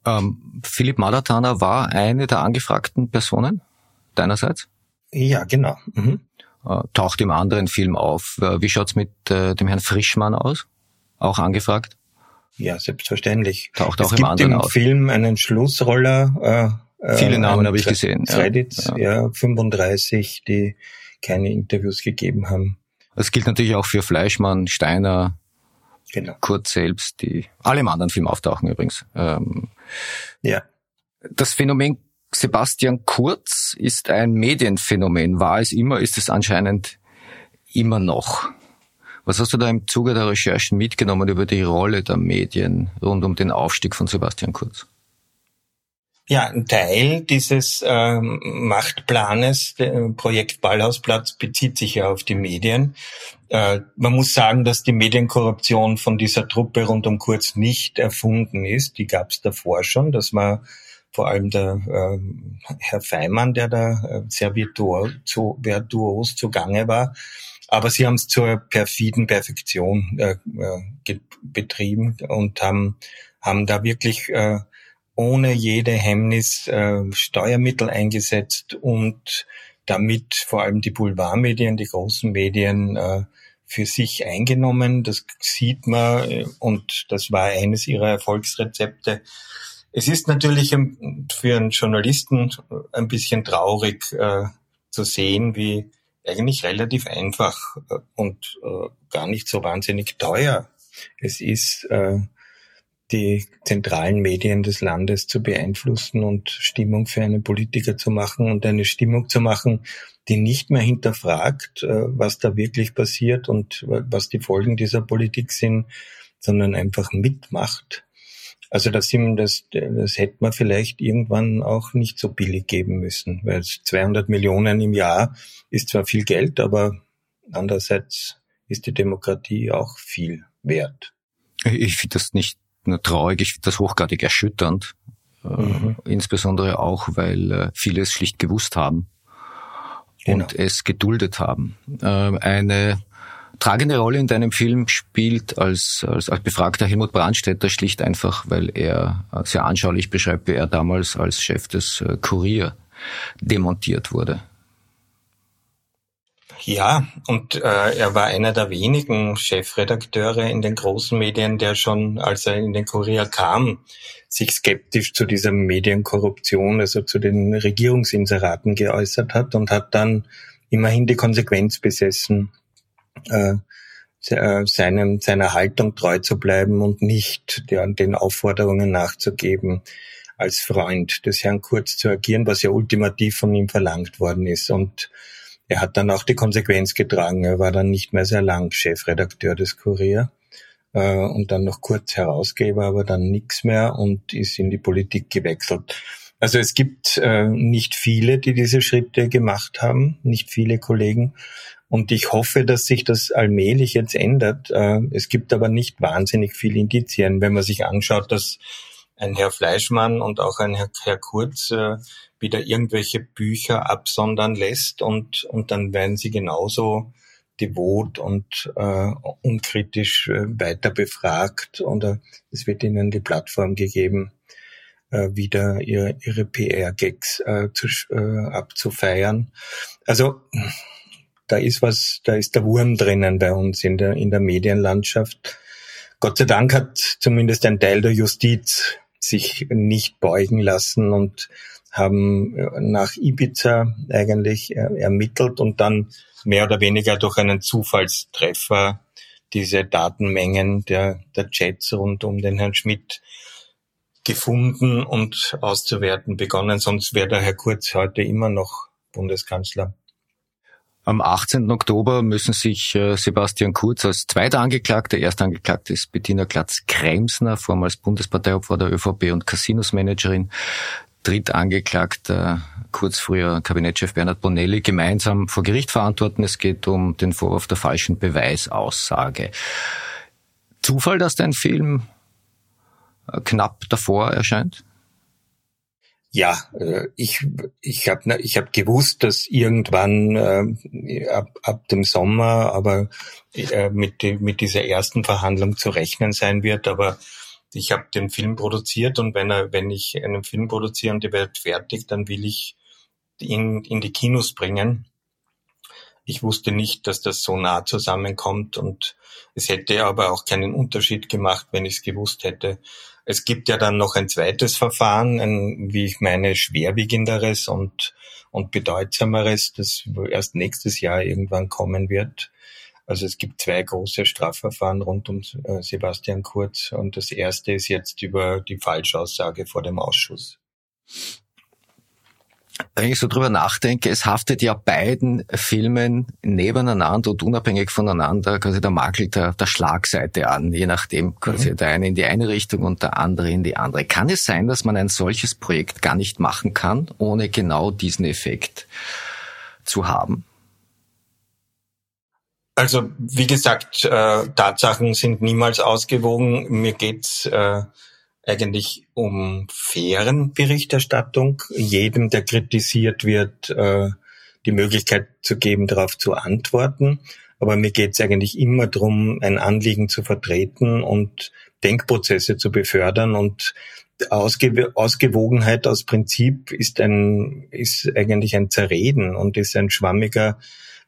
Ähm, Philipp Malatana war eine der angefragten Personen deinerseits? Ja, genau. Mhm. Äh, taucht im anderen Film auf. Äh, wie schaut's mit äh, dem Herrn Frischmann aus? Auch angefragt? Ja, selbstverständlich. Taucht auch es im anderen im aus. Film einen Schlussroller. Äh, Viele Namen habe ich gesehen. Credits, ja. ja, 35, die keine Interviews gegeben haben. Das gilt natürlich auch für Fleischmann, Steiner, Genau. Kurz selbst, die alle im anderen Film auftauchen übrigens. Ähm, ja. Das Phänomen Sebastian Kurz ist ein Medienphänomen. War es immer, ist es anscheinend immer noch. Was hast du da im Zuge der Recherchen mitgenommen über die Rolle der Medien rund um den Aufstieg von Sebastian Kurz? Ja, ein Teil dieses ähm, Machtplanes, der Projekt Ballhausplatz, bezieht sich ja auf die Medien. Äh, man muss sagen, dass die Medienkorruption von dieser Truppe rund um Kurz nicht erfunden ist. Die gab es davor schon. Das war vor allem der äh, Herr Feimann, der da äh, sehr virtuos, virtuos zugange war. Aber sie haben es zur perfiden Perfektion äh, äh, betrieben und haben, haben da wirklich äh, ohne jede Hemmnis äh, Steuermittel eingesetzt und damit vor allem die Boulevardmedien, die großen Medien äh, für sich eingenommen. Das sieht man äh, und das war eines ihrer Erfolgsrezepte. Es ist natürlich für einen Journalisten ein bisschen traurig äh, zu sehen, wie eigentlich relativ einfach äh, und äh, gar nicht so wahnsinnig teuer es ist, äh, die zentralen Medien des Landes zu beeinflussen und Stimmung für einen Politiker zu machen und eine Stimmung zu machen, die nicht mehr hinterfragt, äh, was da wirklich passiert und was die Folgen dieser Politik sind, sondern einfach mitmacht. Also das, das, das hätte man vielleicht irgendwann auch nicht so billig geben müssen, weil 200 Millionen im Jahr ist zwar viel Geld, aber andererseits ist die Demokratie auch viel wert. Ich finde das nicht traurig, ich finde das hochgradig erschütternd. Äh, mhm. Äh, insbesondere auch, weil äh, viele es schlicht gewusst haben genau. und es geduldet haben. Äh, eine tragende Rolle in deinem Film spielt als, als, als befragter Helmut Brandstätter schlicht einfach, weil er sehr anschaulich beschreibt, wie er damals als Chef des äh, Kurier demontiert wurde. Ja, und äh, er war einer der wenigen Chefredakteure in den großen Medien, der schon, als er in den Kurier kam, sich skeptisch zu dieser Medienkorruption, also zu den Regierungsinseraten geäußert hat und hat dann immerhin die Konsequenz besessen, äh, äh seinem, seiner Haltung treu zu bleiben und nicht der, den Aufforderungen nachzugeben, als Freund des Herrn Kurz zu agieren, was ja ultimativ von ihm verlangt worden ist. Und er hat dann auch die Konsequenz getragen. Er war dann nicht mehr sehr lang Chefredakteur des Kurier äh, und dann noch kurz Herausgeber, aber dann nichts mehr und ist in die Politik gewechselt. Also es gibt äh, nicht viele, die diese Schritte gemacht haben, nicht viele Kollegen. Und ich hoffe, dass sich das allmählich jetzt ändert. Äh, es gibt aber nicht wahnsinnig viele Indizien. Wenn man sich anschaut, dass ein Herr Fleischmann und auch ein Herr, Herr Kurz äh, wieder irgendwelche Bücher absondern lässt und, und dann werden sie genauso devot und äh, unkritisch äh, weiter befragt oder es wird ihnen die Plattform gegeben, äh, wieder ihr, ihre PR-Gags äh, äh, abzufeiern. Also da ist was, da ist der Wurm drinnen bei uns in der, in der Medienlandschaft. Gott sei Dank hat zumindest ein Teil der Justiz sich nicht beugen lassen und haben äh, nach Ibiza eigentlich äh, ermittelt und dann mehr oder weniger durch einen Zufallstreffer diese Datenmengen der, der Chats rund um den Herrn Schmidt gefunden und auszuwerten begonnen. Sonst wäre der Herr Kurz heute immer noch Bundeskanzler. Am 18. Oktober müssen sich äh, Sebastian Kurz als zweiter Angeklagter, erster Angeklagte ist Bettina Glatz-Kremsner, vormals Bundesparteiopfer der ÖVP und Casinosmanagerin, Drittangeklagter, kurz früher Kabinettschef Bernhard Bonelli, gemeinsam vor Gericht verantworten. Es geht um den Vorwurf der falschen Beweisaussage. Zufall, dass dein Film äh, knapp davor erscheint? Ja, äh, ich ich habe ich hab gewusst, dass irgendwann äh, ab, ab dem Sommer, aber äh, mit mit dieser ersten Verhandlung zu rechnen sein wird. Aber ich habe den Film produziert und wenn er wenn ich einen Film produziere und der wird fertig, dann will ich ihn in die Kinos bringen. Ich wusste nicht, dass das so nah zusammenkommt und es hätte aber auch keinen Unterschied gemacht, wenn ich es gewusst hätte. Es gibt ja dann noch ein zweites Verfahren, ein, wie ich meine, schwerwiegenderes und, und bedeutsameres, das erst nächstes Jahr irgendwann kommen wird. Also es gibt zwei große Strafverfahren rund um äh, Sebastian Kurz und das erste ist jetzt über die Falschaussage vor dem Ausschuss wenn ich so drüber nachdenke, es haftet ja beiden Filmen nebeneinander und unabhängig voneinander quasi der Makel der, der Schlagseite an, je nachdem quasi mhm. der eine in die eine Richtung und der andere in die andere. Kann es sein, dass man ein solches Projekt gar nicht machen kann, ohne genau diesen Effekt zu haben? Also wie gesagt, äh, Tatsachen sind niemals ausgewogen. Mir geht's äh, eigentlich um fairen Berichterstattung, jedem, der kritisiert wird, äh, die Möglichkeit zu geben, darauf zu antworten. Aber mir geht es eigentlich immer darum, ein Anliegen zu vertreten und Denkprozesse zu befördern. Und Ausge Ausgewogenheit aus Prinzip ist ein, ist eigentlich ein Zerreden und ist ein schwammiger,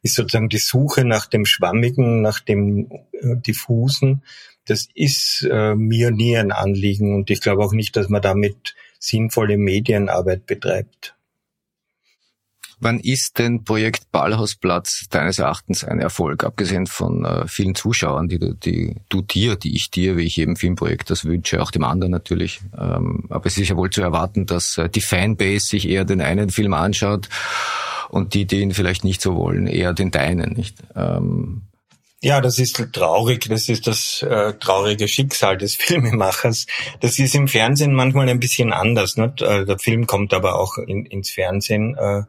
ist sozusagen die Suche nach dem Schwammigen, nach dem äh, Diffusen das ist äh, mir nie ein Anliegen und ich glaube auch nicht, dass man damit sinnvolle Medienarbeit betreibt. Wann ist denn Projekt Ballhausplatz deines Erachtens ein Erfolg, abgesehen von äh, vielen Zuschauern, die du, die du dir, die ich dir, wie ich jedem Filmprojekt das wünsche, auch dem anderen natürlich. Ähm, aber es ist ja wohl zu erwarten, dass äh, die Fanbase sich eher den einen Film anschaut und die, die ihn vielleicht nicht so wollen, eher den deinen, nicht? Ähm, ja, das ist traurig. Das ist das äh, traurige Schicksal des <laughs> Filmemachers. Das ist im Fernsehen manchmal ein bisschen anders. Äh, der Film kommt aber auch in, ins Fernsehen. Äh,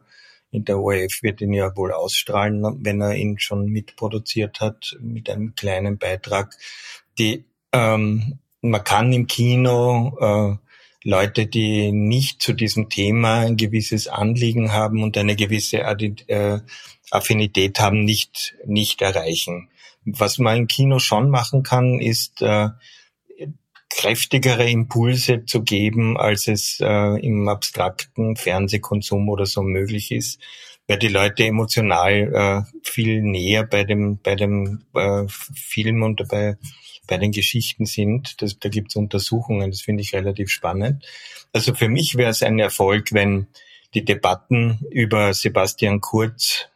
in der ORF wird ihn ja wohl ausstrahlen, wenn er ihn schon mitproduziert hat, mit einem kleinen Beitrag. Die, ähm, man kann im Kino äh, Leute, die nicht zu diesem Thema ein gewisses Anliegen haben und eine gewisse äh, Affinität haben, nicht, nicht erreichen. Was man im Kino schon machen kann, ist äh, kräftigere Impulse zu geben, als es äh, im abstrakten Fernsehkonsum oder so möglich ist. weil die Leute emotional äh, viel näher bei dem, bei dem äh, Film und bei, bei den Geschichten sind. Das, da gibt's Untersuchungen, das finde ich relativ spannend. Also für mich wäre es ein Erfolg, wenn die Debatten über Sebastian Kurz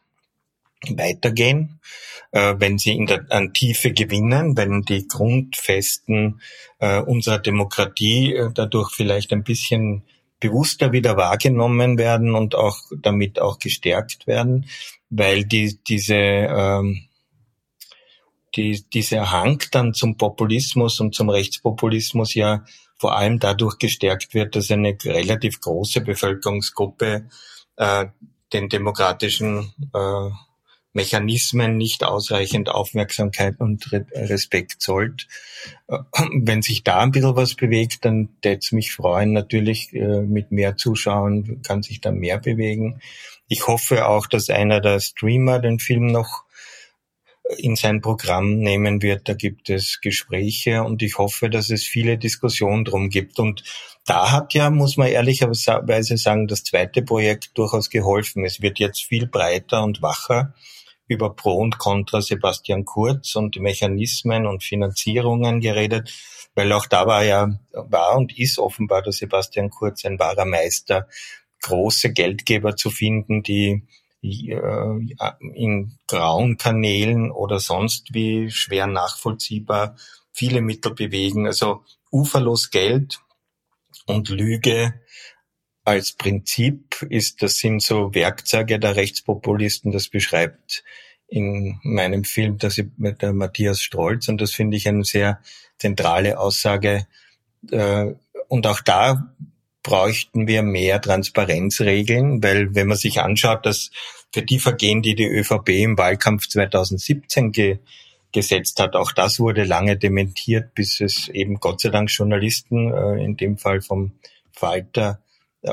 weitergehen, wenn sie in der an Tiefe gewinnen, wenn die Grundfesten äh, unserer Demokratie äh, dadurch vielleicht ein bisschen bewusster wieder wahrgenommen werden und auch damit auch gestärkt werden, weil die diese ähm, die, dieser Hang dann zum Populismus und zum Rechtspopulismus ja vor allem dadurch gestärkt wird, dass eine relativ große Bevölkerungsgruppe äh, den demokratischen äh, Mechanismen nicht ausreichend Aufmerksamkeit und Respekt zollt. Äh, wenn sich da ein bisschen was bewegt, dann tät's mich freuen. Natürlich äh, mit mehr Zuschauern kann sich da mehr bewegen. Ich hoffe auch, dass einer der Streamer den Film noch in sein Programm nehmen wird. Da gibt es Gespräche und ich hoffe, dass es viele Diskussionen drum gibt. Und da hat ja, muss man ehrlicherweise sagen, das zweite Projekt durchaus geholfen. Es wird jetzt viel breiter und wacher über Pro und Contra Sebastian Kurz und Mechanismen und Finanzierungen geredet, weil auch da war ja, war und ist offenbar der Sebastian Kurz ein wahrer Meister, große Geldgeber zu finden, die äh, in grauen Kanälen oder sonst wie schwer nachvollziehbar viele Mittel bewegen. Also uferlos Geld und Lüge als Prinzip ist, das sind so Werkzeuge der Rechtspopulisten, das beschreibt in meinem Film dass ich mit der Matthias Strolz und das finde ich eine sehr zentrale Aussage. Äh, und auch da bräuchten wir mehr Transparenzregeln, weil wenn man sich anschaut, dass für die Vergehen, die die ÖVP im Wahlkampf 2017 ge gesetzt hat, auch das wurde lange dementiert, bis es eben Gott sei Dank Journalisten, äh, in dem Fall vom Falter,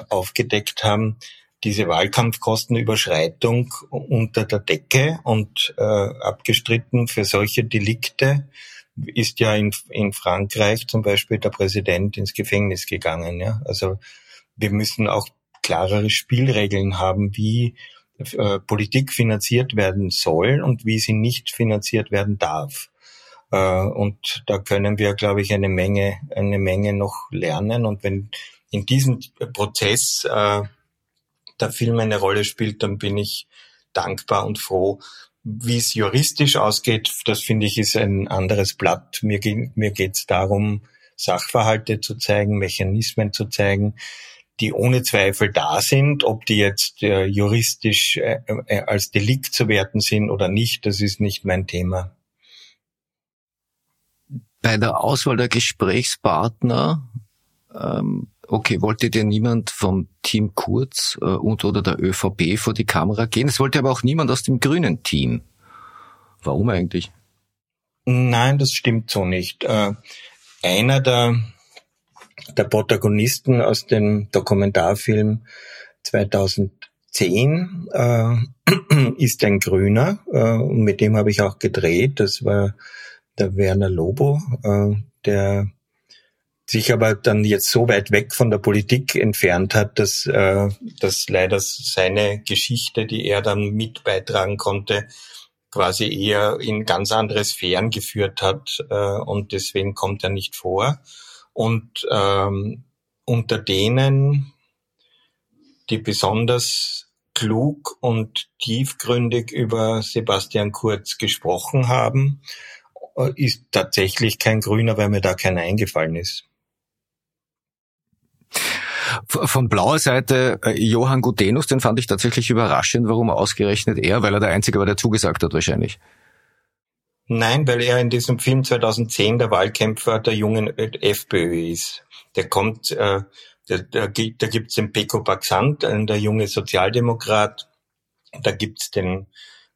aufgedeckt haben, diese Wahlkampfkostenüberschreitung unter der Decke und äh, abgestritten für solche Delikte ist ja in, in Frankreich zum Beispiel der Präsident ins Gefängnis gegangen. Ja? Also wir müssen auch klarere Spielregeln haben, wie äh, Politik finanziert werden soll und wie sie nicht finanziert werden darf. Äh, und da können wir, glaube ich, eine Menge, eine Menge noch lernen. Und wenn in diesem Prozess äh, der Film eine Rolle spielt, dann bin ich dankbar und froh. Wie es juristisch ausgeht, das finde ich ist ein anderes Blatt. Mir, mir geht es darum, Sachverhalte zu zeigen, Mechanismen zu zeigen, die ohne Zweifel da sind. Ob die jetzt äh, juristisch äh, äh, als Delikt zu werten sind oder nicht, das ist nicht mein Thema. Bei der Auswahl der Gesprächspartner ähm, okay, wollte dir niemand vom Team Kurz äh, und oder der ÖVP vor die Kamera gehen? Es wollte aber auch niemand aus dem grünen Team. Warum eigentlich? Nein, das stimmt so nicht. Äh, einer der, der Protagonisten aus dem Dokumentarfilm 2010 äh, <clears throat> ist ein Grüner äh, und mit dem habe ich auch gedreht. Das war der Werner Lobo, äh, der sich aber dann jetzt so weit weg von der Politik entfernt hat, dass, äh, dass leider seine Geschichte, die er dann mit beitragen konnte, quasi eher in ganz andere Sphären geführt hat äh, und deswegen kommt er nicht vor. Und ähm, unter denen, die besonders klug und tiefgründig über Sebastian Kurz gesprochen haben, äh, ist tatsächlich kein Grüner, weil mir da keiner eingefallen ist. Von blauer Seite äh, Johann Gutenus, den fand ich tatsächlich überraschend. Warum ausgerechnet er? Weil er der Einzige war, der zugesagt hat wahrscheinlich. Nein, weil er in diesem Film 2010 der Wahlkämpfer der jungen FPÖ ist. Der kommt, äh, da, da, da gibt's den Peko Baxant, der junge Sozialdemokrat. Da gibt's den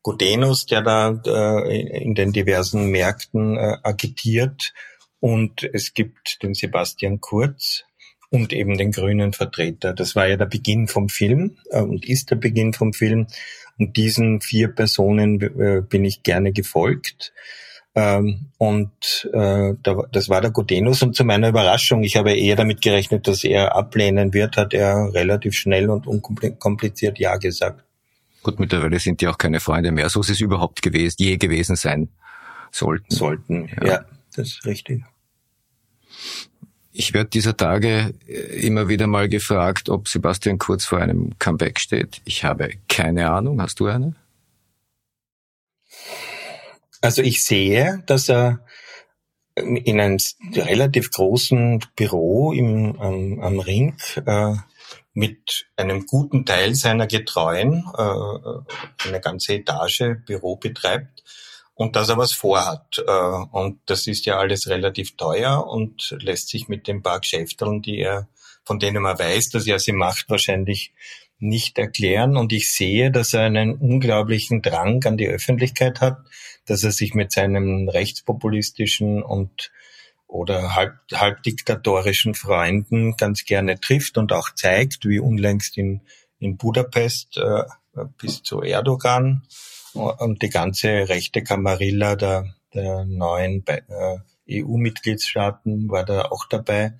Gutenus, der da äh, in den diversen Märkten äh, agitiert. Und es gibt den Sebastian Kurz, und eben den grünen Vertreter. Das war ja der Beginn vom Film äh, und ist der Beginn vom Film. Und diesen vier Personen äh, bin ich gerne gefolgt. Ähm, und äh, da, das war der Gutenus. Und zu meiner Überraschung, ich habe eher damit gerechnet, dass er ablehnen wird, hat er relativ schnell und unkompliziert Ja gesagt. Gut, mittlerweile sind die auch keine Freunde mehr, so sie es überhaupt gewesen, je gewesen sein sollten. Sollten, ja, ja das ist richtig. Ich werde dieser Tage äh, immer wieder mal gefragt, ob Sebastian Kurz vor einem Comeback steht. Ich habe keine Ahnung. Hast du eine? Also ich sehe, dass er in einem relativ großen Büro im, am, am Ring äh, mit einem guten Teil seiner Getreuen äh, eine ganze Etage Büro betreibt und dass er was vorhat. Äh, und das ist ja alles relativ teuer und lässt sich mit den paar Geschäfteln, die er, von denen man weiß, dass er sie macht, wahrscheinlich nicht erklären. Und ich sehe, dass er einen unglaublichen Drang an die Öffentlichkeit hat, dass er sich mit seinem rechtspopulistischen und oder halb, halbdiktatorischen Freunden ganz gerne trifft und auch zeigt, wie unlängst in, in Budapest äh, bis zu Erdogan und die ganze rechte Kamarilla der, der neuen äh, EU-Mitgliedstaaten war da auch dabei.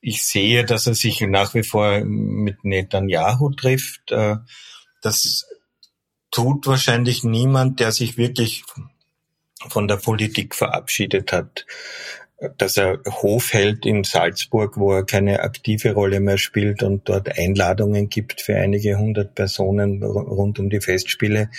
Ich sehe, dass er sich nach wie vor mit Netanyahu trifft. Äh, das tut wahrscheinlich niemand, der sich wirklich von der Politik verabschiedet hat. Dass er Hof hält in Salzburg, wo er keine aktive Rolle mehr spielt und dort Einladungen gibt für einige hundert Personen rund um die Festspiele.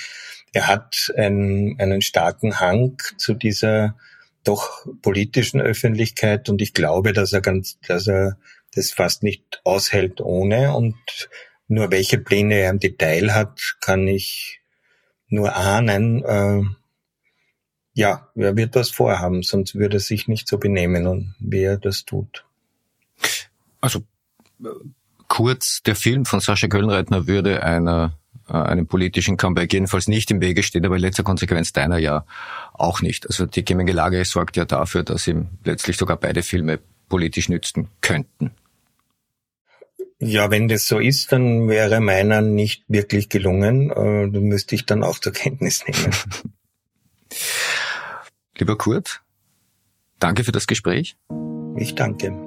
Er hat einen, einen starken Hang zu dieser doch politischen Öffentlichkeit und ich glaube, dass er ganz, dass er das fast nicht aushält ohne und nur welche Pläne er im Detail hat, kann ich nur ahnen. Äh, ja, er wird was vorhaben, sonst würde er sich nicht so benehmen und wie er das tut. Also kurz, der Film von Sascha Kölnreitner würde einer äh, einem politischen Comeback jedenfalls nicht im Wege steht, aber in letzter Konsequenz deiner ja auch nicht. Also die Gemengelage sorgt ja dafür, dass ihm letztlich sogar beide Filme politisch nützen könnten. Ja, wenn das so ist, dann wäre meiner nicht wirklich gelungen. Äh, das müsste ich dann auch zur Kenntnis nehmen. <laughs> Lieber Kurt, danke für das Gespräch. Ich danke.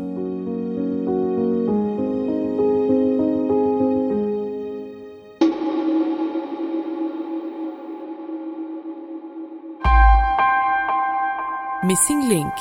Missing Link